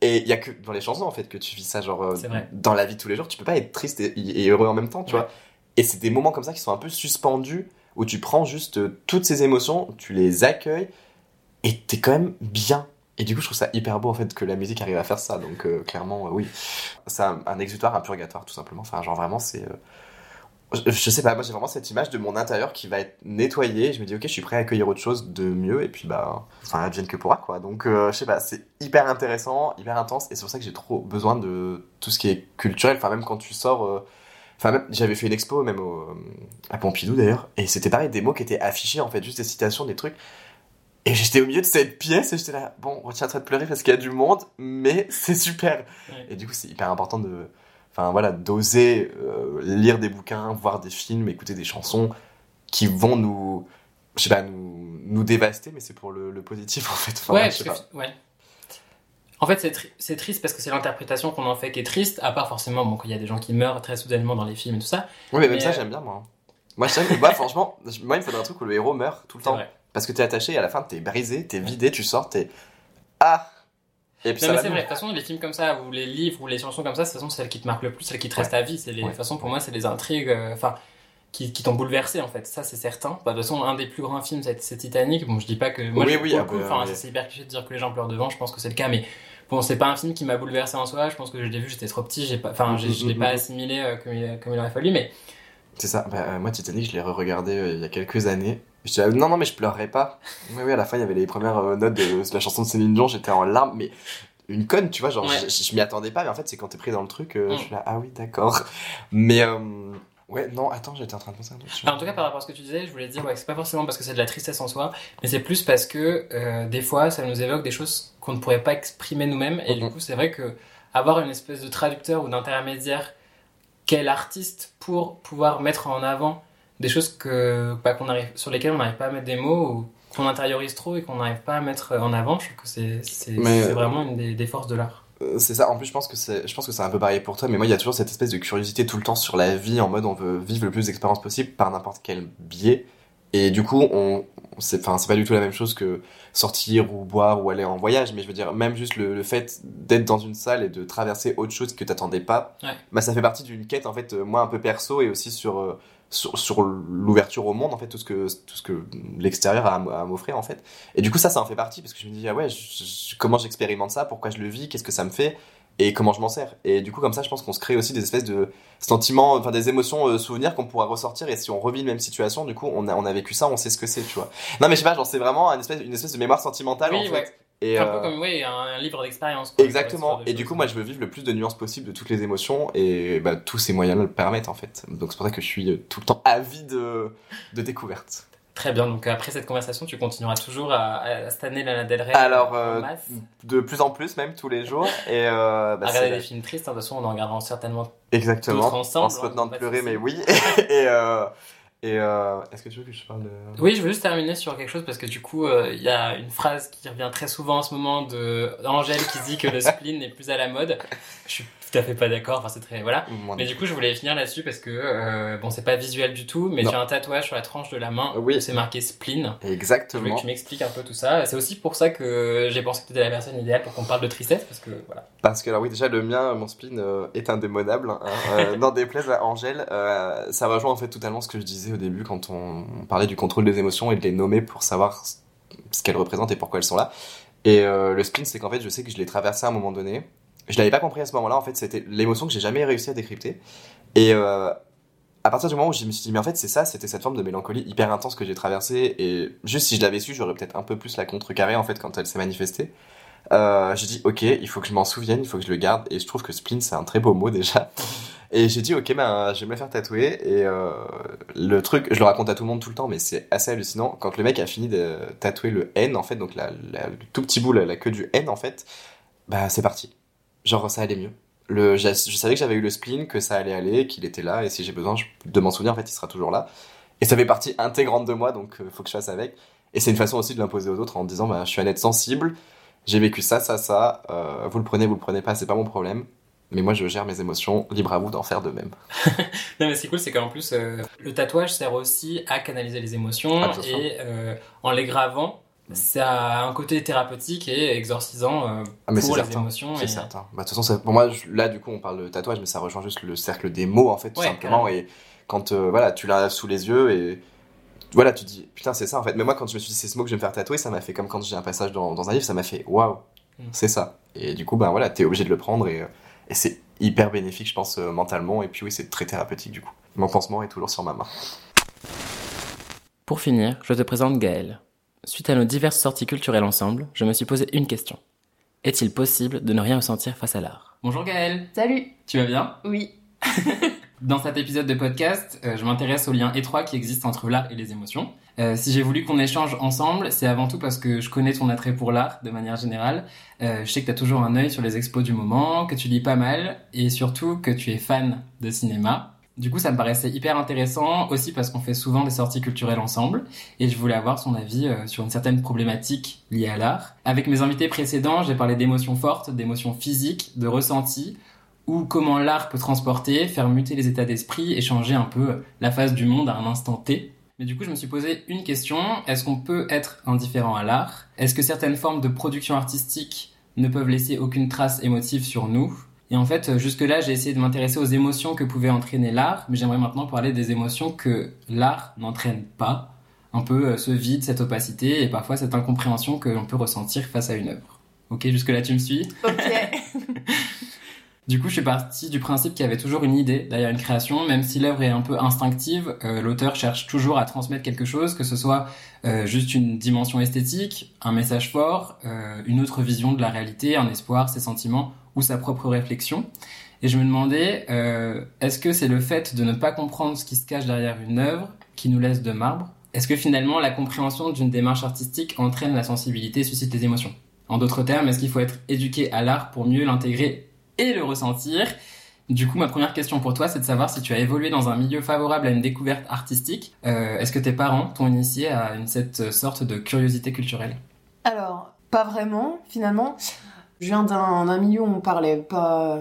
Et il y a que dans les chansons en fait que tu vis ça, genre dans la vie de tous les jours, tu peux pas être triste et, et heureux en même temps, tu Ouais. vois. Et c'est des moments comme ça qui sont un peu suspendus où tu prends juste toutes ces émotions, tu les accueilles et t'es quand même bien. Et du coup, je trouve ça hyper beau en fait que la musique arrive à faire ça. Donc euh, clairement, euh, oui, c'est un, exutoire, un purgatoire tout simplement. Enfin, genre vraiment, c'est euh, je, sais pas, moi j'ai vraiment cette image de mon intérieur qui va être nettoyé. Je me dis, ok, je suis prêt à accueillir autre chose de mieux. Et puis, bah, enfin, advienne que pourra, quoi. Donc, je sais pas, c'est hyper intéressant, hyper intense. Et c'est pour ça que j'ai trop besoin de tout ce qui est culturel. Enfin, même quand tu sors. Enfin, même, j'avais fait une expo, même au, à Pompidou d'ailleurs. Et c'était pareil, des mots qui étaient affichés, en fait, juste des citations, des trucs. Et j'étais au milieu de cette pièce et j'étais là, bon, retiens-toi de pleurer parce qu'il y a du monde, mais c'est super. Ouais. Et du coup, c'est hyper important de, enfin voilà, d'oser euh, lire des bouquins, voir des films, écouter des chansons qui vont nous, je sais pas, nous, nous dévaster, mais c'est pour le, le positif en fait. Enfin, ouais, je sais pas. ouais. En fait, c'est tri- triste parce que c'est l'interprétation qu'on en fait qui est triste, à part forcément, bon, qu'il y a des gens qui meurent très soudainement dans les films et tout ça. Oui, mais même ça, euh, j'aime bien moi. Moi, j'aime, moi, franchement, je- moi, il me faudrait un truc où le héros meurt tout le temps. vrai. Parce que t'es attaché et à la fin, t'es brisé, t'es vidé, tu sors, t'es. Ah Et puis Non, ça mais c'est vrai, de toute façon, les films comme ça, ou les livres, ou les chansons comme ça, de toute façon, c'est celles qui te marquent le plus, celles qui te restent à vie. C'est les... De toute façon, pour moi, c'est les intrigues, euh, enfin, qui, qui t'ont bouleversé, en fait. Ça, c'est certain. Bah, de toute façon, un des plus grands films, c'est Titanic. Bon, je dis pas que. Moi, Oui, oui, pour ah bah, enfin, oui. c'est hyper cliché de dire que les gens pleurent devant, je pense que c'est le cas, mais bon, c'est pas un film qui m'a bouleversé en soi. Je pense que je l'ai vu, j'étais trop petit, j'ai pas, enfin, j'ai- je l'ai pas Mhm. assimilé euh, comme, il, comme il aurait fallu, mais C'est ça. Bah, euh, moi, Titanic, je l'ai re-regardé euh, il y a quelques années. Je disais, non, non, mais je pleurerai pas. Oui, oui, à la fin, il y avait les premières euh, notes de la chanson de Céline Dion, j'étais en larmes, mais une conne, tu vois, genre, Ouais. je, je m'y attendais pas, mais en fait, c'est quand t'es pris dans le truc, euh, Mm. je suis là, ah oui, d'accord. Mais, euh, ouais, non, attends, j'étais en train de penser à un truc. Enfin, en tout cas, par rapport à ce que tu disais, je voulais dire, ouais, c'est pas forcément parce que c'est de la tristesse en soi, mais c'est plus parce que euh, des fois, ça nous évoque des choses qu'on ne pourrait pas exprimer nous-mêmes. Et Mhm. du coup, c'est vrai que avoir une espèce de traducteur ou d'intermédiaire qu'est l'artiste pour pouvoir mettre en avant des choses que, bah, qu'on arrive, sur lesquelles on n'arrive pas à mettre des mots ou qu'on intériorise trop et qu'on n'arrive pas à mettre en avant, je trouve que c'est, c'est, Mais- c'est vraiment une des, des forces de l'art. Euh, C'est ça, en plus je pense que c'est je pense que c'est un peu pareil pour toi, mais moi il y a toujours cette espèce de curiosité tout le temps sur la vie, en mode on veut vivre le plus d'expériences possible par n'importe quel biais. Et du coup, on, c'est, enfin, c'est pas du tout la même chose que sortir ou boire ou aller en voyage, mais je veux dire, même juste le, le fait d'être dans une salle et de traverser autre chose que t'attendais pas, Ouais. bah, ça fait partie d'une quête, en fait, euh, moi, un peu perso et aussi sur, euh, sur, sur l'ouverture au monde, en fait, tout ce que, tout ce que l'extérieur a à m'offrir, en fait. Et du coup, ça, ça en fait partie, parce que je me dis, ah ouais, je- je- comment j'expérimente ça, pourquoi je le vis, qu'est-ce que ça me fait, et comment je m'en sers. Et du coup, comme ça, je pense qu'on se crée aussi des espèces de sentiments, enfin des émotions, euh, souvenirs qu'on pourra ressortir, et si on revit la même situation, du coup, on a, on a vécu ça, on sait ce que c'est, tu vois. Non, mais je sais pas, genre, c'est vraiment une espèce, une espèce de mémoire sentimentale, Oui, en fait. ouais. Et, un euh, peu comme ouais, un, livre d'expérience. Exactement. Et du coup, moi, je veux vivre le plus de nuances possible de toutes les émotions et bah, tous ces moyens-là le permettent en fait. Donc c'est pour ça que je suis euh, tout le temps avide de, de découvertes. Très bien, donc après cette conversation, tu continueras toujours à, à stanner Lana Del Rey Alors, euh, De plus en plus, même tous les jours. Et euh, bah, à regarder des films tristes, hein, de toute façon on en regardera certainement. exactement. ensemble, en se retenant de pleurer, mais oui. et euh, Et euh, est-ce que tu veux que je parle de... Oui, je veux juste terminer sur quelque chose parce que du coup, euh, il y a une phrase qui revient très souvent en ce moment de Angèle qui dit que le spleen n'est plus à la mode. Je suis tout à fait pas d'accord. Enfin, c'est très voilà. Moi, Mais du coup, je voulais finir là-dessus parce que euh, bon, c'est pas visuel du tout, mais as un tatouage sur la tranche de la main Oui. c'est marqué spleen. Je voulais Exactement. que tu m'expliques un peu tout ça. C'est aussi pour ça que j'ai pensé que tu étais la personne idéale pour qu'on parle de tristesse parce que voilà. Parce que, alors oui, déjà, le mien, mon spleen euh, est indémodable. Hein. Euh, N'en déplaise à Angèle, euh, ça rejoint en fait totalement ce que je disais au début quand on parlait du contrôle des émotions et de les nommer pour savoir ce qu'elles représentent et pourquoi elles sont là. Et euh, le spleen, c'est qu'en fait, je sais que je l'ai traversé à un moment donné. Je l'avais pas compris à ce moment-là, en fait, c'était l'émotion que j'ai jamais réussi à décrypter. Et euh, à partir du moment où je me suis dit, mais en fait, c'est ça, c'était cette forme de mélancolie hyper intense que j'ai traversée. Et juste si je l'avais su, j'aurais peut-être un peu plus la contrecarré, en fait, quand elle s'est manifestée. Euh, j'ai dit, ok, il faut que je m'en souvienne, il faut que je le garde. Et je trouve que spleen, c'est un très beau mot déjà. Et j'ai dit, ok, ben, je vais me le faire tatouer. Et euh, le truc, je le raconte à tout le monde tout le temps, mais c'est assez hallucinant. Quand le mec a fini de tatouer le N, en fait, donc le tout petit bout, la, la queue du N, en fait, bah, c'est parti. Genre, ça allait mieux. Le, je, je savais que j'avais eu le spleen, que ça allait aller, qu'il était là, et si j'ai besoin je- de m'en souvenir, en fait, il sera toujours là. Et ça fait partie intégrante de moi, donc euh, faut que je fasse avec. Et c'est une façon aussi de l'imposer aux autres en disant, bah, je suis un être sensible, j'ai vécu ça, ça, ça, euh, vous le prenez, vous le prenez pas, c'est pas mon problème. Mais moi, je gère mes émotions, libre à vous d'en faire de même. Non mais ce qui est cool c'est qu'en plus euh, le tatouage sert aussi à canaliser les émotions Ah, et en les gravant ça a un côté thérapeutique et exorcisant euh, Ah, mais pour c'est les certain. émotions. C'est et- certain. Bah, de toute façon, ça- pour moi, je- là, du coup, on parle de tatouage, mais ça rejoint juste le cercle des mots, en fait, tout Ouais, simplement. Et quand, euh, voilà, tu l'as sous les yeux et voilà, tu dis, putain, c'est ça, en fait. Mais moi, quand je me suis dit, c'est ce mot que je vais me faire tatouer, ça m'a fait comme quand j'ai un passage dans, dans un livre, ça m'a fait, waouh, Mm. c'est ça. Et du coup, ben voilà, t'es obligé de le prendre et, euh, et c'est hyper bénéfique, je pense, euh, mentalement. Et puis oui, c'est très thérapeutique, du coup. Mon pansement est toujours sur ma main. Pour finir, je te présente Gaël. Suite à nos diverses sorties culturelles ensemble, je me suis posé une question. Est-il possible de ne rien ressentir face à l'art? Bonjour Gaël, Salut tu vas bien? Oui. Dans cet épisode de podcast, euh, je m'intéresse au lien étroit qui existe entre l'art et les émotions. Euh, si j'ai voulu qu'on échange ensemble, c'est avant tout parce que je connais ton attrait pour l'art de manière générale. Euh, je sais que tu as toujours un œil sur les expos du moment, que tu lis pas mal, et surtout que tu es fan de cinéma. Du coup, ça me paraissait hyper intéressant, aussi parce qu'on fait souvent des sorties culturelles ensemble, et je voulais avoir son avis euh, sur une certaine problématique liée à l'art. Avec mes invités précédents, j'ai parlé d'émotions fortes, d'émotions physiques, de ressentis, ou comment l'art peut transporter, faire muter les états d'esprit et changer un peu la face du monde à un instant T. Mais du coup, je me suis posé une question. Est-ce qu'on peut être indifférent à l'art? Est-ce que certaines formes de production artistique ne peuvent laisser aucune trace émotive sur nous? Et en fait, jusque-là, j'ai essayé de m'intéresser aux émotions que pouvait entraîner l'art, mais j'aimerais maintenant parler des émotions que l'art n'entraîne pas. Un peu euh, ce vide, cette opacité et parfois cette incompréhension que l'on peut ressentir face à une œuvre. Ok, jusque-là, tu me suis? Ok. du coup, je suis parti du principe qu'il y avait toujours une idée derrière une création, même si l'œuvre est un peu instinctive, euh, l'auteur cherche toujours à transmettre quelque chose, que ce soit euh, juste une dimension esthétique, un message fort, euh, une autre vision de la réalité, un espoir, ses sentiments ou sa propre réflexion. Et je me demandais, euh, est-ce que c'est le fait de ne pas comprendre ce qui se cache derrière une œuvre qui nous laisse de marbre? Est-ce que finalement la compréhension d'une démarche artistique entraîne la sensibilité et suscite des émotions? En d'autres termes, est-ce qu'il faut être éduqué à l'art pour mieux l'intégrer et le ressentir? Du coup, ma première question pour toi, c'est de savoir si tu as évolué dans un milieu favorable à une découverte artistique. Euh, Est-ce que tes parents t'ont initié à une, cette sorte de curiosité culturelle? Alors, pas vraiment, finalement. Je viens d'un d'un milieu où on parlait pas,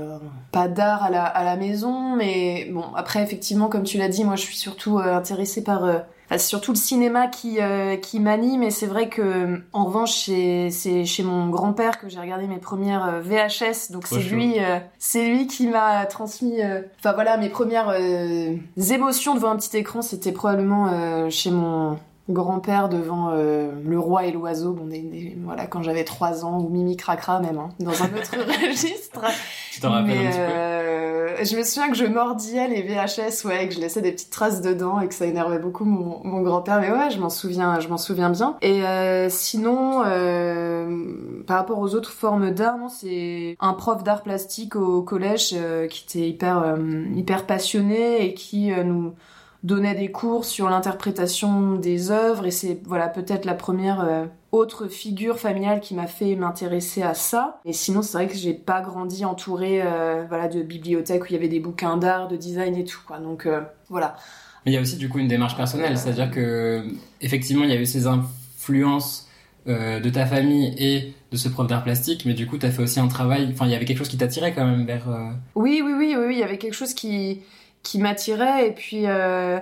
pas d'art à la, à la maison, mais bon, après, effectivement, comme tu l'as dit, moi je suis surtout euh, intéressée par. euh, enfin, surtout le cinéma qui, euh, qui m'anime, et c'est vrai que, en revanche, c'est c'est chez mon grand-père que j'ai regardé mes premières VHS, donc c'est lui, euh, c'est lui qui m'a transmis. euh, Enfin voilà, mes premières euh, émotions devant un petit écran, c'était probablement euh, chez mon grand-père devant euh, Le Roi et l'Oiseau, bon, des- des- voilà, quand j'avais 3 ans, ou Mimi Cracra même, hein, dans un autre registre. Tu t'en rappelles Mais un petit peu euh, je me souviens que je mordillais les VHS, ouais, que je laissais des petites traces dedans et que ça énervait beaucoup mon, mon grand-père. Mais ouais, je m'en souviens, je m'en souviens bien. Et euh, sinon, euh, par rapport aux autres formes d'art, non, c'est un prof d'art plastique au collège euh, qui était hyper, euh, hyper passionné et qui euh, nous donnait des cours sur l'interprétation des œuvres et c'est voilà peut-être la première euh, autre figure familiale qui m'a fait m'intéresser à ça. Et sinon c'est vrai que j'ai pas grandi entourée euh, voilà de bibliothèques où il y avait des bouquins d'art, de design et tout quoi. Donc euh, voilà. Mais il y a aussi du coup une démarche personnelle, c'est-à-dire que effectivement il y a eu ces influences de ta famille et de ce prof d'art plastique, mais du coup tu as fait aussi un travail, enfin il y avait quelque chose qui t'attirait quand même vers... Oui, oui, oui, oui, oui, il y avait quelque chose qui, qui m'attirait et puis. euh,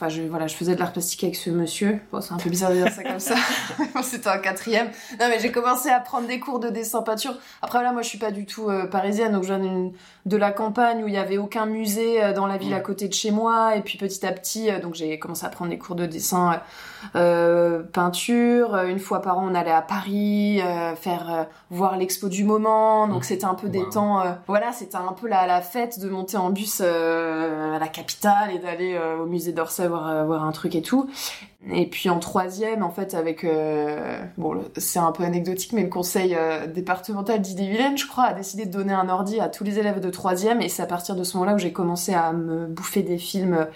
Enfin, je, voilà, je faisais de l'art plastique avec ce monsieur. Bon, c'est un peu bizarre de dire ça comme ça. C'était un quatrième. Non, mais j'ai commencé à prendre des cours de dessin peinture. Après, là, moi, je suis pas du tout euh, parisienne, donc je viens d'une- de la campagne où il y avait aucun musée euh, dans la ville à côté de chez moi. Et puis, petit à petit, euh, donc j'ai commencé à prendre des cours de dessin, euh, peinture. Une fois par an, on allait à Paris euh, faire euh, voir l'expo du moment. Donc, c'était un peu des Wow. temps. euh, voilà, c'était un peu la, la fête de monter en bus euh, à la capitale et d'aller euh, au musée d'Orsay voir, voir un truc et tout. Et puis en troisième, en fait, avec euh, bon, c'est un peu anecdotique, mais le conseil euh, départemental d'Ille-et-Vilaine, je crois, a décidé de donner un ordi à tous les élèves de troisième, et c'est à partir de ce moment-là où j'ai commencé à me bouffer des films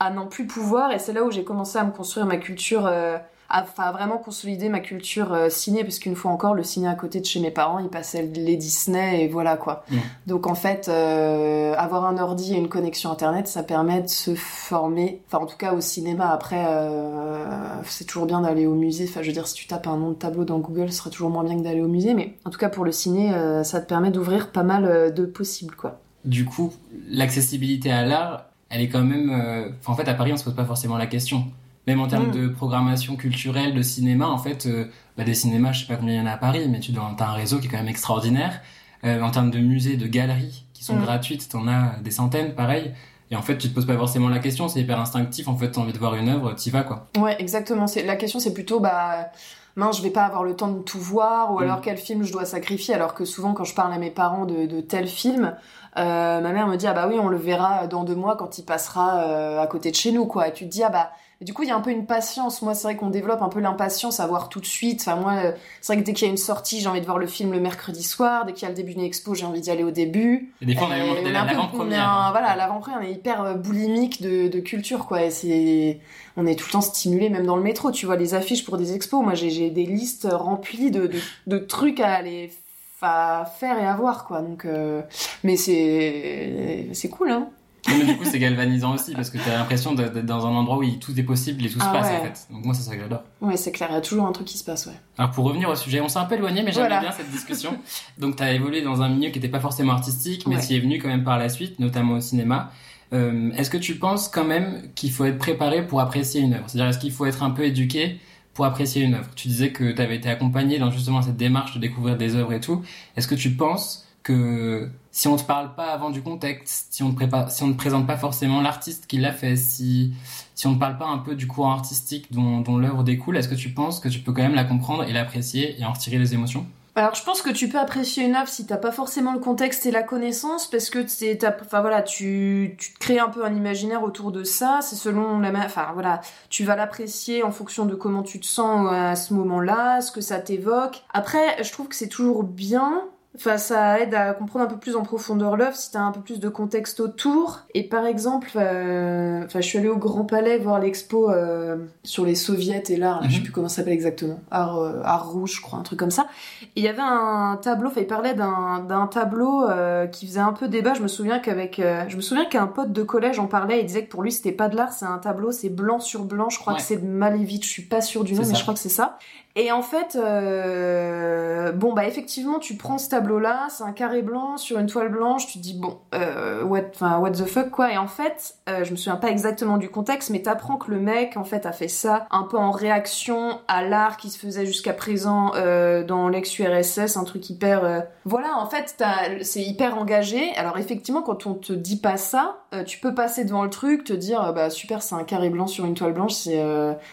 à n'en plus pouvoir, et c'est là où j'ai commencé à me construire ma culture, euh, à, vraiment consolider ma culture euh, ciné, parce qu'une fois encore, le ciné à côté de chez mes parents, il passait les Disney, et voilà quoi. Mm. Donc en fait, euh, avoir un ordi et une connexion internet, ça permet de se former, enfin en tout cas au cinéma. Après, euh, c'est toujours bien d'aller au musée. Enfin, je veux dire, si tu tapes un nom de tableau dans Google, ce sera toujours moins bien que d'aller au musée. Mais en tout cas pour le ciné, ça te permet d'ouvrir pas mal de possibles, quoi. Du coup, l'accessibilité à l'art, elle est quand même... euh, enfin, en fait, à Paris, on se pose pas forcément la question. Même en termes Mm. de programmation culturelle, de cinéma, en fait, euh, bah, des cinémas, je sais pas combien il y en a à Paris, mais tu as un réseau qui est quand même extraordinaire. Euh, en termes de musées, de galeries qui sont Mm. gratuites, t'en as des centaines, pareil. Et en fait, tu te poses pas forcément la question, c'est hyper instinctif. En fait, t'as envie de voir une œuvre, t'y vas, quoi. Ouais, exactement. C'est la question, c'est plutôt bah mince, je vais pas avoir le temps de tout voir, ou Mm. alors quel film je dois sacrifier. Alors que souvent, quand je parle à mes parents de, de tel film, euh, ma mère me dit ah bah oui, on le verra dans deux mois quand il passera euh, à côté de chez nous, quoi. Et tu te dis ah bah et du coup, il y a un peu une patience. Moi, c'est vrai qu'on développe un peu l'impatience à voir tout de suite. Enfin, moi, euh, c'est vrai que dès qu'il y a une sortie, j'ai envie de voir le film le mercredi soir. Dès qu'il y a le début d'une expo, j'ai envie d'y aller au début. Et des fois, on Euh, on est un peu- on est un- Voilà, à l'avant-première, on est hyper euh, boulimique de, de culture, quoi. Et c'est, on est tout le temps stimulé, même dans le métro. Tu vois les affiches pour des expos. Moi, j'ai, des listes remplies de, de, de trucs à aller fa- faire et à voir, quoi. Donc, euh, mais c'est, c'est cool, hein. Non, mais du coup, c'est galvanisant aussi parce que t'as l'impression d'être dans un endroit où tout est possible et tout se Ah passe ouais. en fait. Donc moi, c'est ça que j'adore. Ouais, c'est clair. Il y a toujours un truc qui se passe, ouais. Alors pour revenir au sujet, on s'est un peu éloigné, mais j'aime Voilà. bien cette discussion. Donc t'as évolué dans un milieu qui n'était pas forcément artistique, mais Ouais. qui est venu quand même par la suite, notamment au cinéma. Euh, est-ce que tu penses quand même qu'il faut être préparé pour apprécier une œuvre? C'est-à-dire est-ce qu'il faut être un peu éduqué pour apprécier une œuvre? Tu disais que tu avais été accompagné dans justement cette démarche de découvrir des œuvres et tout. Est-ce que tu penses que si on te parle pas avant du contexte, si on te prépare, ne présente pas forcément l'artiste qui l'a fait, si si on ne parle pas un peu du courant artistique dont, dont l'œuvre découle, est-ce que tu penses que tu peux quand même la comprendre et l'apprécier et en retirer les émotions? Alors, je pense que tu peux apprécier une œuvre si t'as pas forcément le contexte et la connaissance, parce que c'est, enfin voilà, tu, tu crées un peu un imaginaire autour de ça. C'est selon la, enfin voilà, tu vas l'apprécier en fonction de comment tu te sens à ce moment-là, ce que ça t'évoque. Après, je trouve que c'est toujours bien. Enfin, ça aide à comprendre un peu plus en profondeur l'œuvre si t'as un peu plus de contexte autour. Et par exemple, euh, enfin, je suis allée au Grand Palais voir l'expo euh, sur les soviets et l'art. là, Je sais Mhm. plus comment ça s'appelle exactement. Art, euh, art rouge, je crois, un truc comme ça. Et il y avait un tableau, enfin il parlait d'un d'un tableau euh, qui faisait un peu débat. Je me souviens qu'avec, euh, je me souviens qu'un pote de collège en parlait. Il disait que pour lui c'était pas de l'art, c'est un tableau, c'est blanc sur blanc. Je crois Ouais. que c'est de Malevich. Je suis pas sûre du nom, mais ça. je crois que c'est ça. Et en fait, euh, bon bah effectivement, tu prends ce tableau-là, c'est un carré blanc sur une toile blanche. Tu dis bon, euh, what, enfin what the fuck quoi. Et en fait, euh, je me souviens pas exactement du contexte, mais t'apprends que le mec en fait a fait ça un peu en réaction à l'art qui se faisait jusqu'à présent euh, dans l'ex-URSS, un truc hyper. euh, Voilà, en fait, c'est hyper engagé. Alors effectivement, quand on te dit pas ça, euh, tu peux passer devant le truc, te dire bah super, c'est un carré blanc sur une toile blanche, c'est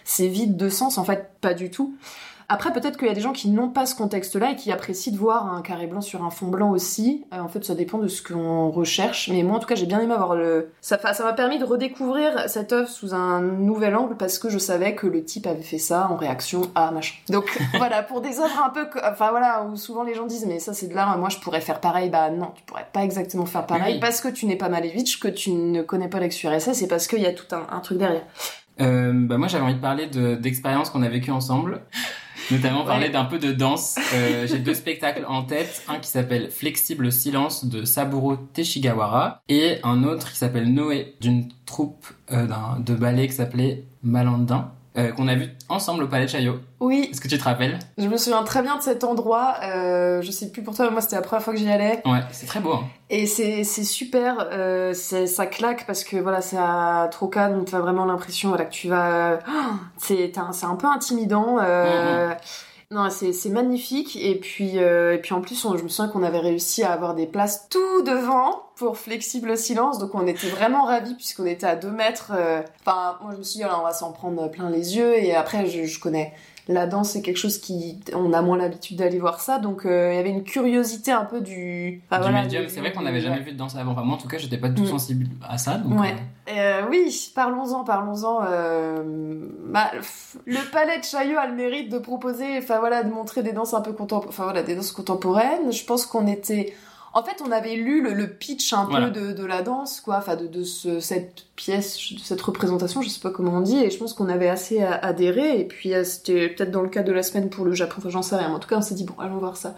c'est vide de sens. En fait, pas du tout. Après, peut-être qu'il y a des gens qui n'ont pas ce contexte-là et qui apprécient de voir un carré blanc sur un fond blanc aussi. Euh, en fait, ça dépend de ce qu'on recherche. Mais moi, en tout cas, j'ai bien aimé avoir le. Ça m'a permis de redécouvrir cette œuvre sous un nouvel angle parce que je savais que le type avait fait ça en réaction à machin. Donc voilà, pour des œuvres un peu, enfin voilà, où souvent les gens disent mais ça c'est de l'art, moi je pourrais faire pareil. Bah non, tu pourrais pas exactement faire pareil Oui. parce que tu n'es pas Malevich, que tu ne connais pas l'ex-URSS et parce qu'il y a tout un, un truc derrière. euh, bah Moi j'avais envie de parler de- d'expériences qu'on a vécues ensemble. Notamment parler Ouais. d'un peu de danse. Euh, J'ai deux spectacles en tête, un qui s'appelle Flexible Silence de Saburo Teshigawara et un autre qui s'appelle Noé d'une troupe euh, d'un- de ballet qui s'appelait Malandin euh, qu'on a vu ensemble au Palais de Chaillot. Oui, Est-ce que tu te rappelles? Je me souviens très bien de cet endroit. Euh, je sais plus pour toi, mais moi c'était la première fois que j'y allais. Ouais, c'est très beau. hein. Et c'est c'est super, euh, c'est- ça claque parce que voilà, c'est à Troca, donc t'as vraiment l'impression voilà, que tu vas. Ah, c'est un- c'est un peu intimidant. Euh, Non, c'est magnifique. Et puis, euh, et puis en plus, je me souviens qu'on avait réussi à avoir des places tout devant pour Flexible Silence. Donc on était vraiment ravis puisqu'on était à deux mètres. euh. Enfin, moi je me suis dit, alors, on va s'en prendre plein les yeux. Et après, je connais la danse, c'est quelque chose qui. On a moins l'habitude d'aller voir ça. Donc euh, il y avait une curiosité un peu du. enfin, du voilà, médium, du- c'est vrai qu'on n'avait jamais ouais. vu de danse avant. Enfin, moi en tout cas, j'étais pas tout Mm. sensible à ça. Donc, Ouais. euh, Euh, oui, parlons-en, parlons-en. bah, le palais de Chaillot a le mérite de proposer, enfin voilà, de montrer des danses un peu contemporaines, enfin voilà, des danses contemporaines. Je pense qu'on était, en fait, on avait lu le, le pitch un Voilà. peu de, de la danse, quoi, enfin de, de ce, cette pièce, de cette représentation, je sais pas comment on dit, et je pense qu'on avait assez adhéré. Et puis euh, c'était peut-être dans le cas de la semaine pour le Japon, enfin j'en sais rien. En tout cas, on s'est dit bon, allons voir ça.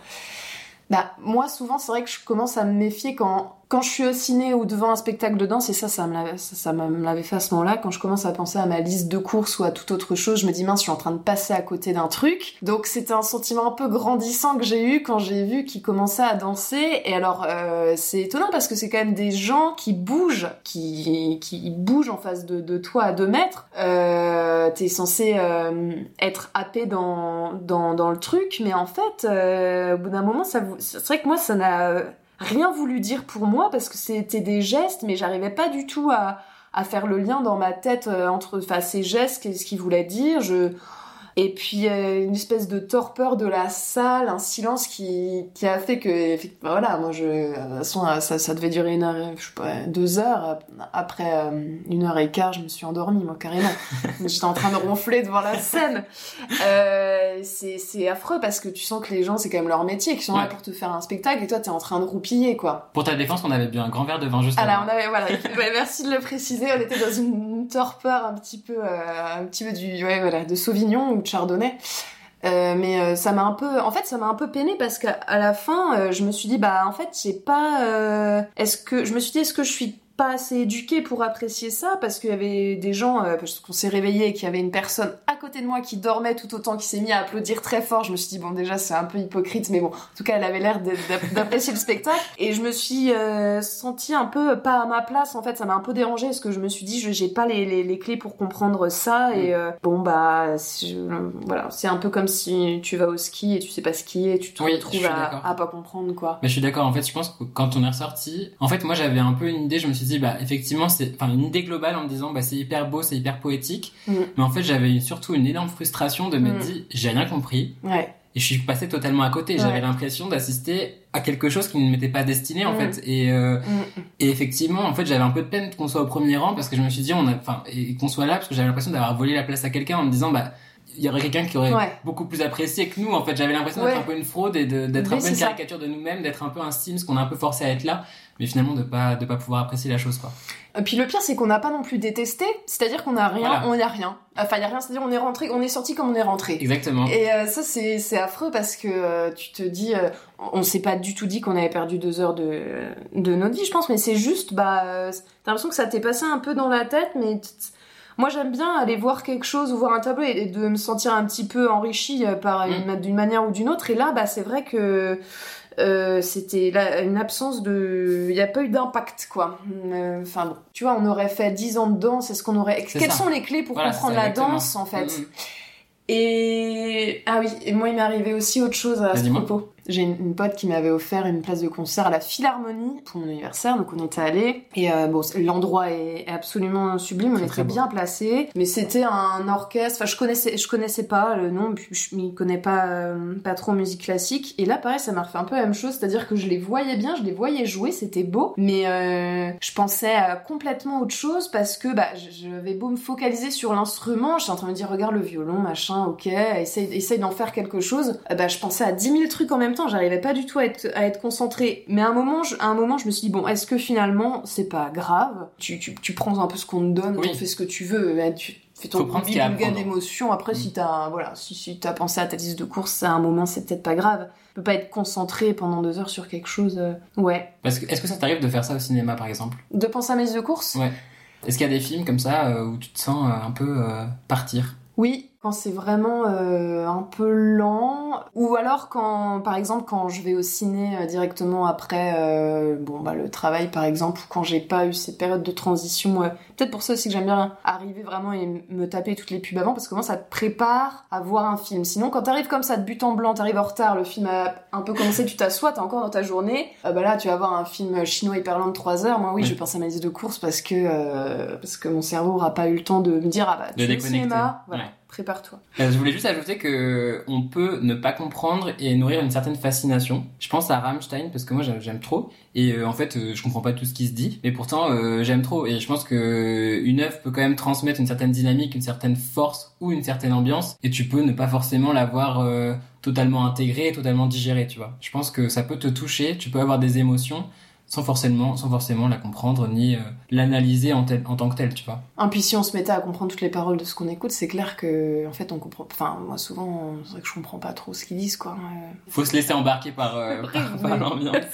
Bah, moi, souvent, c'est vrai que je commence à me méfier quand, quand je suis au ciné ou devant un spectacle de danse, et ça, ça me l'avait, ça, ça me l'avait fait à ce moment-là, quand je commence à penser à ma liste de courses ou à toute autre chose, je me dis, mince, je suis en train de passer à côté d'un truc. Donc, c'était un sentiment un peu grandissant que j'ai eu quand j'ai vu qu'ils commençaient à danser. Et alors, euh, c'est étonnant parce que c'est quand même des gens qui bougent, qui, qui bougent en face de, de toi à deux mètres. Euh, t'es censé euh, être happé dans, dans, dans le truc, mais en fait, euh, au bout d'un moment, ça vous... c'est vrai que moi, ça n'a rien voulu dire pour moi parce que c'était des gestes, mais j'arrivais pas du tout à, à faire le lien dans ma tête euh, entre enfin, ces gestes, qu'est-ce qu'ils voulaient dire. Je... Et puis euh, une espèce de torpeur de la salle, un silence qui, qui a fait que, voilà, moi je, euh, de toute façon, euh, ça, ça devait durer une heure, et- je sais pas, deux heures. Après euh, une heure et quart, je me suis endormie, moi carrément. J'étais en train de ronfler devant la scène. Euh, c'est affreux parce que tu sens que les gens, c'est quand même leur métier, qu'ils sont là pour te faire un spectacle et toi, t'es en train de roupiller, quoi. Pour ta défense, on avait bu un grand verre de vin juste Alors, avant. on avait, voilà, merci de le préciser, on était dans une torpeur un petit peu, euh, un petit peu du, ouais, voilà, de Sauvignon ou de Chardonnay. Euh, mais euh, ça m'a un peu, en fait, ça m'a un peu peiné parce qu'à la fin, je me suis dit, bah, en fait, j'ai pas, est-ce que, je me suis dit, est-ce que je suis pas assez éduquée pour apprécier ça parce qu'il y avait des gens, euh, parce qu'on s'est réveillé et qu'il y avait une personne à côté de moi qui dormait tout autant, qui s'est mis à applaudir très fort. Je me suis dit, bon, déjà, c'est un peu hypocrite, mais bon, en tout cas, elle avait l'air d'apprécier le spectacle. Et je me suis euh, sentie un peu pas à ma place, en fait, ça m'a un peu dérangé parce que je me suis dit, je- j'ai pas les, les, les clés pour comprendre ça. Et euh, bon, bah, voilà, c'est un peu comme si tu vas au ski et tu sais pas skier et tu te Oui, retrouves à, à pas comprendre, quoi. Mais je suis d'accord. En fait, je pense que quand on est ressorti, en fait, moi, j'avais un peu une idée. Je me suis dit, bah, effectivement, c'est, enfin, une idée globale en me disant, bah, c'est hyper beau, c'est hyper poétique. Mm. Mais en fait, j'avais surtout une énorme frustration de me Mm. dire, j'ai rien compris. Ouais. Et je suis passé totalement à côté. J'avais l'impression d'assister à quelque chose qui ne m'était pas destiné, en Mm. fait. Et, euh, et effectivement, en fait, j'avais un peu de peine qu'on soit au premier rang parce que je me suis dit, on a, enfin, et qu'on soit là parce que j'avais l'impression d'avoir volé la place à quelqu'un en me disant, bah, il y aurait quelqu'un qui aurait Ouais. beaucoup plus apprécié que nous. En fait, j'avais l'impression d'être Ouais. un peu une fraude et d'être Oui, un peu une ça. caricature de nous-mêmes, d'être un peu un Sims qu'on a un peu forcé à être là, mais finalement de pas de pas pouvoir apprécier la chose, quoi. Et puis le pire, c'est qu'on n'a pas non plus détesté, c'est-à-dire qu'on a rien, Voilà. on n'y a rien. Enfin, il y a rien, c'est-à-dire on est rentré, on est sorti comme on est rentré. Exactement. Et euh, ça, c'est c'est affreux parce que euh, tu te dis, euh, on s'est pas du tout dit qu'on avait perdu deux heures de, de notre vie, je pense, mais c'est juste, bah, euh, t'as l'impression que ça t'est passé un peu dans la tête, mais moi j'aime bien aller voir quelque chose ou voir un tableau et, de me sentir un petit peu enrichi euh, par une, ma- d'une manière ou d'une autre. Et là, bah, c'est vrai que euh, c'était là, une absence de, il n'y a pas eu d'impact, quoi. Euh, Enfin bon, tu vois, on aurait fait 10 ans de danse, est-ce qu'on aurait, quelles ça. sont les clés pour Voilà, comprendre la danse en fait? Mm, mm. Et ah oui, et moi il m'est arrivé aussi autre chose à ce propos. J'ai une, une pote qui m'avait offert une place de concert à la Philharmonie pour mon anniversaire, donc on était allés. Et euh, bon, l'endroit est absolument sublime, on est très bien placé. Mais c'était un orchestre, enfin je connaissais, je connaissais pas le nom, puis je m'y connais pas, euh, pas trop en musique classique. Et là pareil, ça m'a refait un peu la même chose, c'est-à-dire que je les voyais bien, je les voyais jouer, c'était beau, mais euh, je pensais à complètement autre chose parce que bah je- j'avais beau me focaliser sur l'instrument, j'étais en train de me dire regarde le violon, machin, ok, essaye, essaye d'en faire quelque chose. Bah je pensais à 10 000 trucs en même temps, j'arrivais pas du tout à être, à être concentrée. Mais à un moment, je, à un moment, je me suis dit bon, est-ce que finalement c'est pas grave? Tu, tu, tu prends un peu ce qu'on te donne, Oui. t'en fais ce que tu veux, tu fais ton prendre. d'émotion. Après, Mm. si t'as, voilà, si, si t'as pensé à ta liste de courses à un moment, c'est peut-être pas grave. Tu peux pas être concentré pendant deux heures sur quelque chose. euh, Ouais. Parce que, est-ce que ça t'arrive de faire ça au cinéma, par exemple? De penser à mes liste de courses? Ouais. Est-ce qu'il y a des films comme ça euh, où tu te sens euh, un peu euh, partir? Oui, quand c'est vraiment euh, un peu lent, ou alors quand, par exemple, quand je vais au ciné euh, directement après, euh, bon bah le travail par exemple, ou quand j'ai pas eu ces périodes de transition. euh, Peut-être pour ça aussi que j'aime bien arriver vraiment et me taper toutes les pubs avant, parce que moi ça te prépare à voir un film. Sinon, quand t'arrives comme ça de but en blanc, t'arrives en retard, le film a un peu commencé, tu t'assois, t'es encore dans ta journée, euh, bah là tu vas voir un film chinois hyper lent de 3 heures. Moi oui, Oui. je pense à ma liste de course parce que euh, parce que mon cerveau aura pas eu le temps de me dire ah bah tu es au déconnecter. cinéma, voilà, Ouais. Prépare-toi. Euh, Je voulais juste ajouter que on peut ne pas comprendre et nourrir une certaine fascination. Je pense à Rammstein parce que moi j'aime- trop et euh, en fait euh, je comprends pas tout ce qui se dit, mais pourtant j'aime trop et je pense que une œuvre peut quand même transmettre une certaine dynamique, une certaine force ou une certaine ambiance et tu peux ne pas forcément l'avoir totalement intégrée, totalement digérée, tu vois. Je pense que ça peut te toucher, tu peux avoir des émotions sans forcément, sans forcément la comprendre ni euh, l'analyser en, tel- en tant que telle, tu vois. Et puis si on se mettait à comprendre toutes les paroles de ce qu'on écoute, c'est clair que en fait on comprend. Enfin moi souvent c'est vrai que je comprends pas trop ce qu'ils disent quoi. Euh, Faut se laisser embarquer par, euh, par, par Oui. l'ambiance.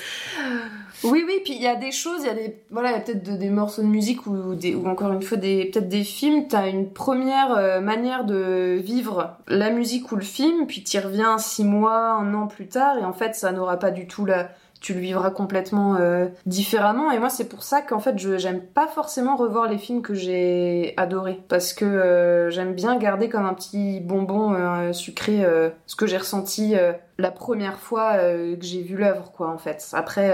Oui oui puis il y a des choses, il y a des voilà il y a peut-être de- des morceaux de musique ou des ou encore une fois des peut-être des films. T'as une première euh, manière de vivre la musique ou le film, puis t'y reviens six mois, un an plus tard et en fait ça n'aura pas du tout la tu le vivras complètement euh, différemment. Et moi c'est pour ça qu'en fait je j'aime pas forcément revoir les films que j'ai adorés. Parce que euh, j'aime bien garder comme un petit bonbon euh, sucré ce que j'ai ressenti la première fois que j'ai vu l'œuvre quoi en fait. Après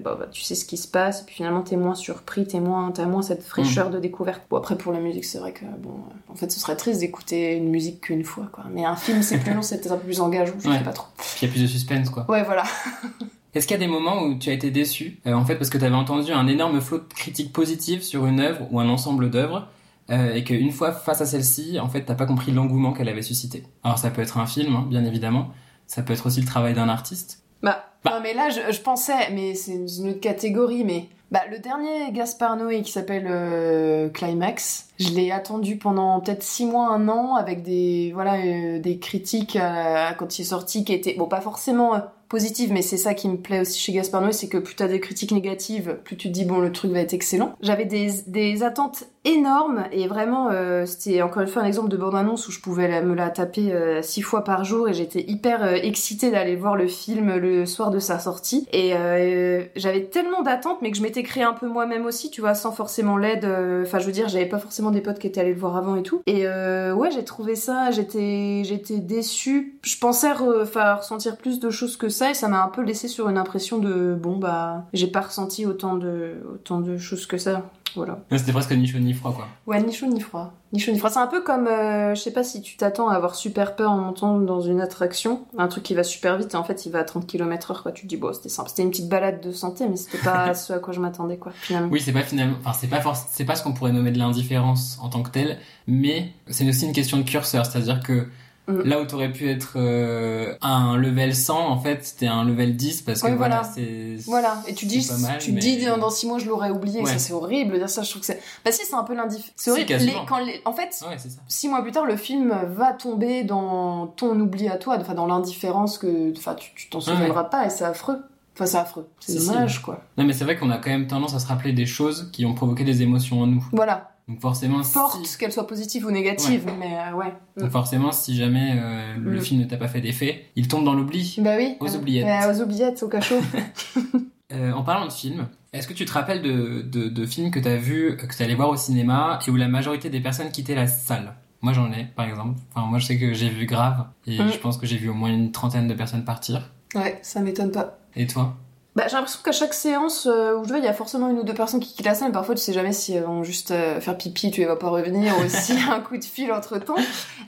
bah, tu sais ce qui se passe. Et puis finalement t'es moins surpris t'es moins t'as moins cette fraîcheur de découverte. Bon après pour la musique c'est vrai que bon en fait ce serait triste d'écouter une musique qu'une fois quoi. Mais un film c'est plus long c'est peut-être un peu plus engageant je Ouais. sais pas trop. Puis il y a plus de suspense, quoi. ouais voilà Est-ce qu'il y a des moments où tu as été déçu, euh, en fait, parce que tu avais entendu un énorme flot de critiques positives sur une œuvre ou un ensemble d'œuvres, euh, et qu'une fois face à celle-ci, en fait, t'as pas compris l'engouement qu'elle avait suscité? Alors ça peut être un film, hein, bien évidemment, ça peut être aussi le travail d'un artiste. Bah, Bah. non mais là je, je pensais, mais c'est une autre catégorie, mais bah le dernier Gaspard Noé qui s'appelle euh, Climax, je l'ai attendu pendant peut-être six mois, un an, avec des voilà euh, des critiques euh, quand il est sorti qui étaient bon pas forcément positives, mais c'est ça qui me plaît aussi chez Gaspard Noé, c'est que plus t'as des critiques négatives, plus tu te dis bon le truc va être excellent. J'avais des, des attentes énormes et vraiment euh, c'était encore une fois un exemple de bande annonce où je pouvais la- me la taper euh, six fois par jour et j'étais hyper euh, excitée d'aller voir le film le soir de sa sortie. Et euh, j'avais tellement d'attentes mais que je m'étais créé un peu moi-même aussi tu vois sans forcément l'aide enfin je veux dire j'avais pas forcément des potes qui étaient allés le voir avant et tout. Et ouais j'ai trouvé ça j'étais j'étais déçue. Je pensais re- ressentir plus de choses que ça et ça m'a un peu laissé sur une impression de bon bah j'ai pas ressenti autant de autant de choses que ça voilà C'était presque ni chaud ni froid, quoi. Ouais, ni chaud ni froid. Ni chaud ni froid. C'est un peu comme, euh, je sais pas si tu t'attends à avoir super peur en montant dans une attraction, un truc qui va super vite et en fait il va à 30 km heure quoi. Tu te dis bon c'était simple, c'était une petite balade de santé mais c'était pas ce à quoi je m'attendais quoi finalement. Oui, c'est pas finalement, enfin, c'est pas c'est pas ce qu'on pourrait nommer de l'indifférence en tant que tel, mais c'est aussi une question de curseur, c'est-à-dire que Mm. là où t'aurais pu être euh, un level 100, en fait, c'était un level 10 parce que Ouais, voilà, voilà. c'est. Voilà, et tu dis, mal, tu mais- dis dans, dans six mois je l'aurais oublié, Ouais. ça c'est horrible dire ça, je trouve que c'est... Bah si, c'est un peu l'indifférence. C'est horrible. Les- quand les... en fait, Ouais, c'est ça. six mois plus tard, le film va tomber dans ton oubli à toi, enfin dans l'indifférence que, enfin tu tu t'en souviendras pas et c'est affreux. Enfin c'est affreux, c'est Si, si. dommage quoi. Non, mais c'est vrai qu'on a quand même tendance à se rappeler des choses qui ont provoqué des émotions en nous. Voilà, Donc forcément, forte, si, qu'elle soit positive ou négative, mais euh, ouais. donc forcément, si jamais euh, le Mm. film ne t'a pas fait d'effet, il tombe dans l'oubli. Bah oui. Aux Euh, oubliettes. euh, aux oubliettes, au cachot. En parlant de films, est-ce que tu te rappelles de, de, de films que t'as vu, que t'es allé voir au cinéma et où la majorité des personnes quittaient la salle? Moi j'en ai, par exemple. Enfin, moi je sais que j'ai vu Grave et Mm. je pense que j'ai vu au moins une trentaine de personnes partir. ouais, ça m'étonne pas. Et toi? Bah, j'ai l'impression qu'à chaque séance euh, où je vais, il y a forcément une ou deux personnes qui quittent la salle. Parfois, tu sais jamais si elles vont juste euh, faire pipi, tu les vas pas revenir, ou si un coup de fil entre temps.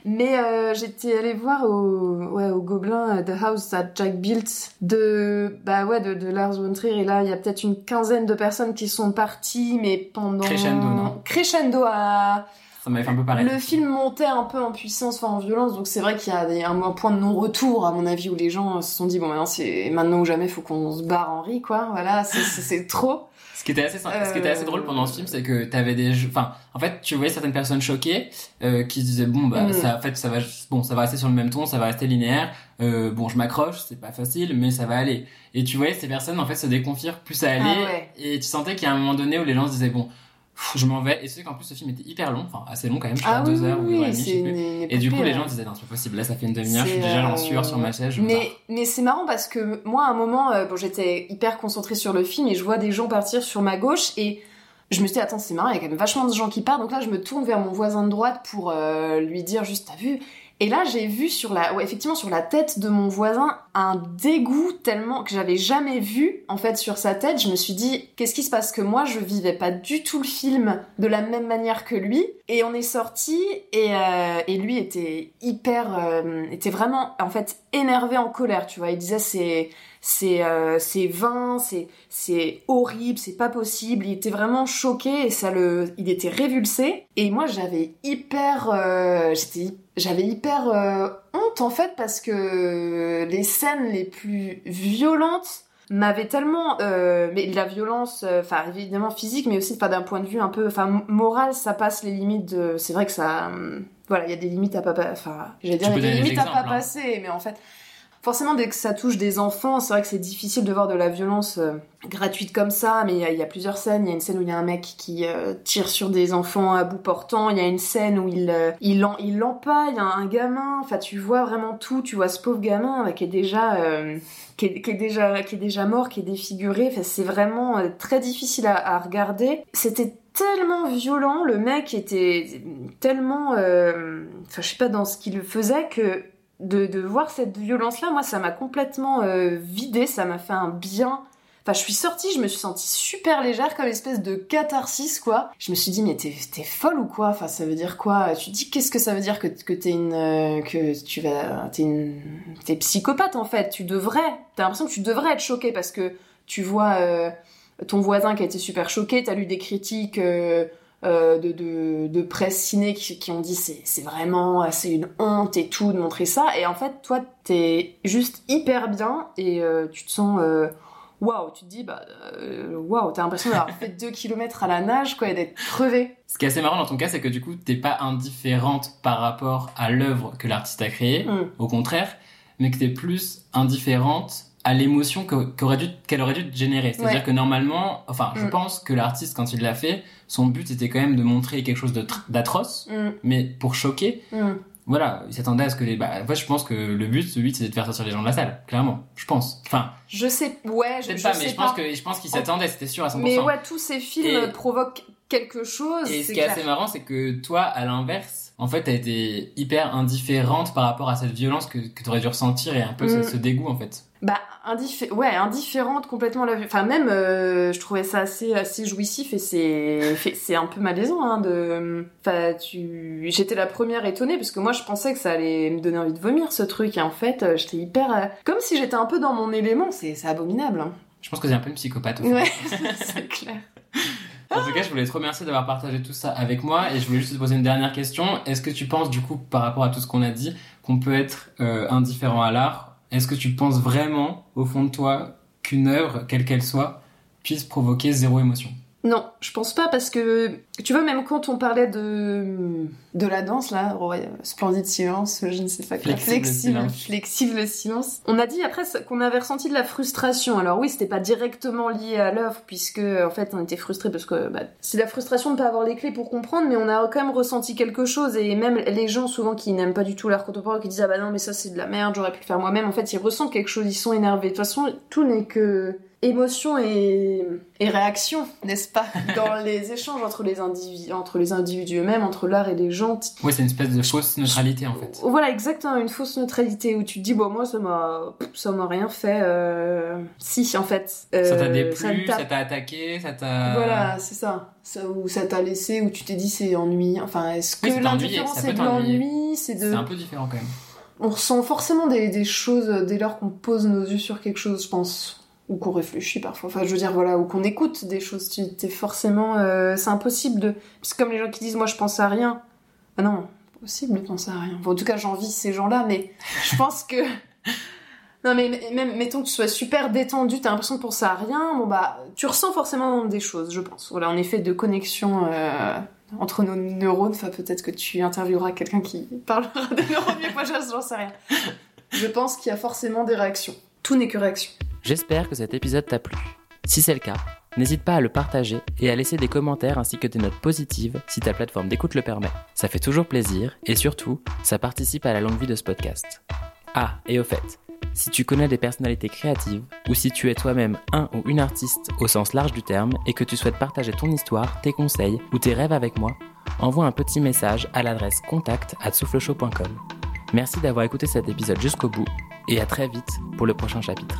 Mais euh, j'étais allée voir au, ouais, au Gobelin The House That Jack Built de, bah ouais, de, de Lars von Trier. Et là, il y a peut-être une quinzaine de personnes qui sont parties, mais pendant Crescendo, non? Crescendo à Ça m'avait fait un peu pareil. Le film montait un peu en puissance, enfin en violence, donc c'est vrai qu'il y a des- un, un point de non-retour, à mon avis, où les gens se sont dit, bon, maintenant, c'est maintenant ou jamais, faut qu'on se barre Henri, quoi. Voilà, c'est- c'est c'est trop. Ce qui était assez, ce qui était assez drôle pendant ce film, c'est que t'avais des, enfin, en fait, tu voyais certaines personnes choquées euh, qui se disaient bon bah Mm. ça, en fait, ça va, bon, ça va rester sur le même ton, ça va rester linéaire. Euh, bon, je m'accroche, c'est pas facile, mais ça va aller. Et tu voyais ces personnes en fait se déconfier, plus ça allait, Ah ouais. et tu sentais qu'il y a un moment donné où les gens se disaient bon, je m'en vais. Et c'est qu'en plus ce film était hyper long, enfin assez long quand même, je crois Ah deux oui, heures ou oui, une heure et oui, demie, je sais plus. Et du coup, les gens ouais. disaient non, c'est pas possible. Là, ça fait une demi-heure, je suis déjà en euh, sueur sur ma chaise. Mais, mais c'est marrant parce que moi, à un moment, euh, bon, j'étais hyper concentrée sur le film et je vois des gens partir sur ma gauche et je me suis dit, attends, c'est marrant, il y a quand même vachement de gens qui partent. Donc là, je me tourne vers mon voisin de droite pour euh, lui dire juste, t'as vu Et là, j'ai vu sur la, ouais, effectivement, sur la tête de mon voisin un dégoût tellement que j'avais jamais vu, en fait, sur sa tête. Je me suis dit, qu'est-ce qui se passe que moi, je vivais pas du tout le film de la même manière que lui. Et on est sorti et, euh, lui était hyper, euh, était vraiment, en fait, énervé, en colère, tu vois. Il disait, c'est, c'est, euh, c'est vain, c'est, c'est horrible, c'est pas possible. Il était vraiment choqué et ça le, il était révulsé. Et moi, j'avais hyper, euh, j'étais, j'avais hyper euh, honte en fait parce que les scènes les plus violentes m'avaient tellement, euh, mais la violence, euh, enfin évidemment physique, mais aussi enfin, d'un point de vue un peu, enfin moral, ça passe les limites de, c'est vrai que ça, hum, voilà, il y a des limites à pas, pa- enfin, j'allais dire, il y a des limites à pas exemples, hein. passer, mais en fait. Forcément, dès que ça touche des enfants, c'est vrai que c'est difficile de voir de la violence euh, gratuite comme ça, mais il y, a- plusieurs scènes. Il y a une scène où il y a un mec qui euh, tire sur des enfants à bout portant. Il y a une scène où il euh, il, il un, gamin. Enfin, tu vois vraiment tout. Tu vois ce pauvre gamin qui est déjà euh, qui, est, qui est déjà qui est déjà mort, qui est défiguré. Enfin, c'est vraiment très difficile à, regarder. C'était tellement violent. Le mec était tellement, enfin, je sais pas dans ce qu'il faisait que de, de voir cette violence-là, moi, ça m'a complètement euh, vidé, ça m'a fait un bien. Enfin, je suis sortie, je me suis sentie super légère, comme espèce de catharsis, quoi. Je me suis dit, mais t'es, t'es folle ou quoi? Enfin, ça veut dire quoi? Tu dis, qu'est-ce que ça veut dire que, que t'es une... euh, que tu vas... T'es une... T'es psychopathe, en fait? Tu devrais... T'as l'impression que tu devrais être choqué parce que tu vois euh, ton voisin qui a été super choqué, t'as lu des critiques... euh, euh, de, de, de presse ciné qui, qui ont dit c'est, c'est vraiment c'est une honte et tout de montrer ça et en fait toi t'es juste hyper bien et euh, tu te sens euh, waouh tu te dis bah waouh t'as l'impression d'avoir fait 2 km à la nage quoi et d'être crevé Ce qui est assez marrant dans ton cas, c'est que du coup, t'es pas indifférente par rapport à l'œuvre que l'artiste a créée, Mm. au contraire, mais que t'es plus indifférente à l'émotion qu'aurait dû- qu'elle aurait dû te générer. C'est-à-dire Ouais. que normalement, enfin, je Mm. pense que l'artiste, quand il l'a fait, son but était quand même de montrer quelque chose d'atroce, Mm, mais pour choquer, mm. voilà, il s'attendait à ce que les. Bah, moi, je pense que le but, le but, c'était de faire sortir les gens de la salle, clairement. Je pense. Enfin, je sais ouais je, je pas, sais mais je pas pense que je pense qu'il s'attendait, c'était sûr à 100%. mais ouais tous ces films Et- provoquent quelque chose Et ce qui est assez marrant, c'est que toi, à l'inverse, en fait, t'as été hyper indifférente par rapport à cette violence que, que t'aurais dû ressentir et un peu ce, ce dégoût, en fait. Bah, indiffé- ouais, indifférente complètement la Enfin, même, euh, je trouvais ça assez, assez jouissif et c'est, c'est un peu malaisant, hein, de. Enfin, tu. J'étais la première étonnée parce que moi, je pensais que ça allait me donner envie de vomir ce truc et en fait, euh, j'étais hyper. euh, Comme si j'étais un peu dans mon élément, c'est, c'est abominable. hein. Je pense que c'est un peu une psychopathe. au fond. Ouais, c'est clair. En tout cas, je voulais te remercier d'avoir partagé tout ça avec moi et je voulais juste te poser une dernière question. Est-ce que tu penses, du coup, par rapport à tout ce qu'on a dit, qu'on peut être euh, indifférent à l'art Est-ce que tu penses vraiment, au fond de toi, qu'une œuvre, quelle qu'elle soit, puisse provoquer zéro émotion? Non, je pense pas parce que tu vois même quand on parlait de de la danse là, oh splendide silence, je ne sais pas quoi, Flexible silence. flexible silence. On a dit après qu'on avait ressenti de la frustration. Alors oui, c'était pas directement lié à l'œuvre puisque en fait on était frustré parce que bah, c'est la frustration de pas avoir les clés pour comprendre, mais on a quand même ressenti quelque chose et même les gens souvent qui n'aiment pas du tout l'art contemporain qui disent ah bah non mais ça c'est de la merde, j'aurais pu le faire moi-même. En fait, ils ressentent quelque chose, ils sont énervés. De toute façon, tout n'est que émotion et, et réaction, n'est-ce pas Dans les échanges entre les, individus, entre les individus eux-mêmes, entre l'art et les gens. Ouais, c'est une espèce de fausse neutralité, en fait. Voilà, exactement, une fausse neutralité où tu te dis, bon, moi, ça m'a, ça m'a rien fait. euh, Si, en fait. euh, ça t'a déplu, ça t'a attaqué, ça t'a... Voilà, c'est ça. ça. Ou ça t'a laissé, où tu t'es dit, c'est ennui. Enfin, est-ce que Oui, l'indifférence, c'est de l'ennui C'est de... C'est un peu différent, quand même. On ressent forcément des, des choses dès lors qu'on pose nos yeux sur quelque chose, je pense. Ou qu'on réfléchit parfois. Enfin, je veux dire, voilà, ou qu'on écoute des choses. Tu t'es forcément. euh, c'est impossible de. C'est comme les gens qui disent, moi, je pense à rien. Ah non, possible de penser à rien. En tout cas, j'envie ces gens-là, mais je pense que. Non, mais même, mettons que tu sois super détendu, t'as l'impression de penser à rien, bon bah, tu ressens forcément des choses, je pense. Voilà, en effet, de connexion euh, entre nos neurones, enfin, peut-être que tu intervieweras quelqu'un qui parlera des neurones mieux que moi, j'en sais rien. Je pense qu'il y a forcément des réactions. Tout n'est que réaction. J'espère que cet épisode t'a plu. Si c'est le cas, n'hésite pas à le partager et à laisser des commentaires ainsi que des notes positives si ta plateforme d'écoute le permet. Ça fait toujours plaisir et surtout, ça participe à la longue vie de ce podcast. Ah, et au fait, si tu connais des personnalités créatives ou si tu es toi-même un ou une artiste au sens large du terme et que tu souhaites partager ton histoire, tes conseils ou tes rêves avec moi, envoie un petit message à l'adresse contact at. Merci d'avoir écouté cet épisode jusqu'au bout et à très vite pour le prochain chapitre.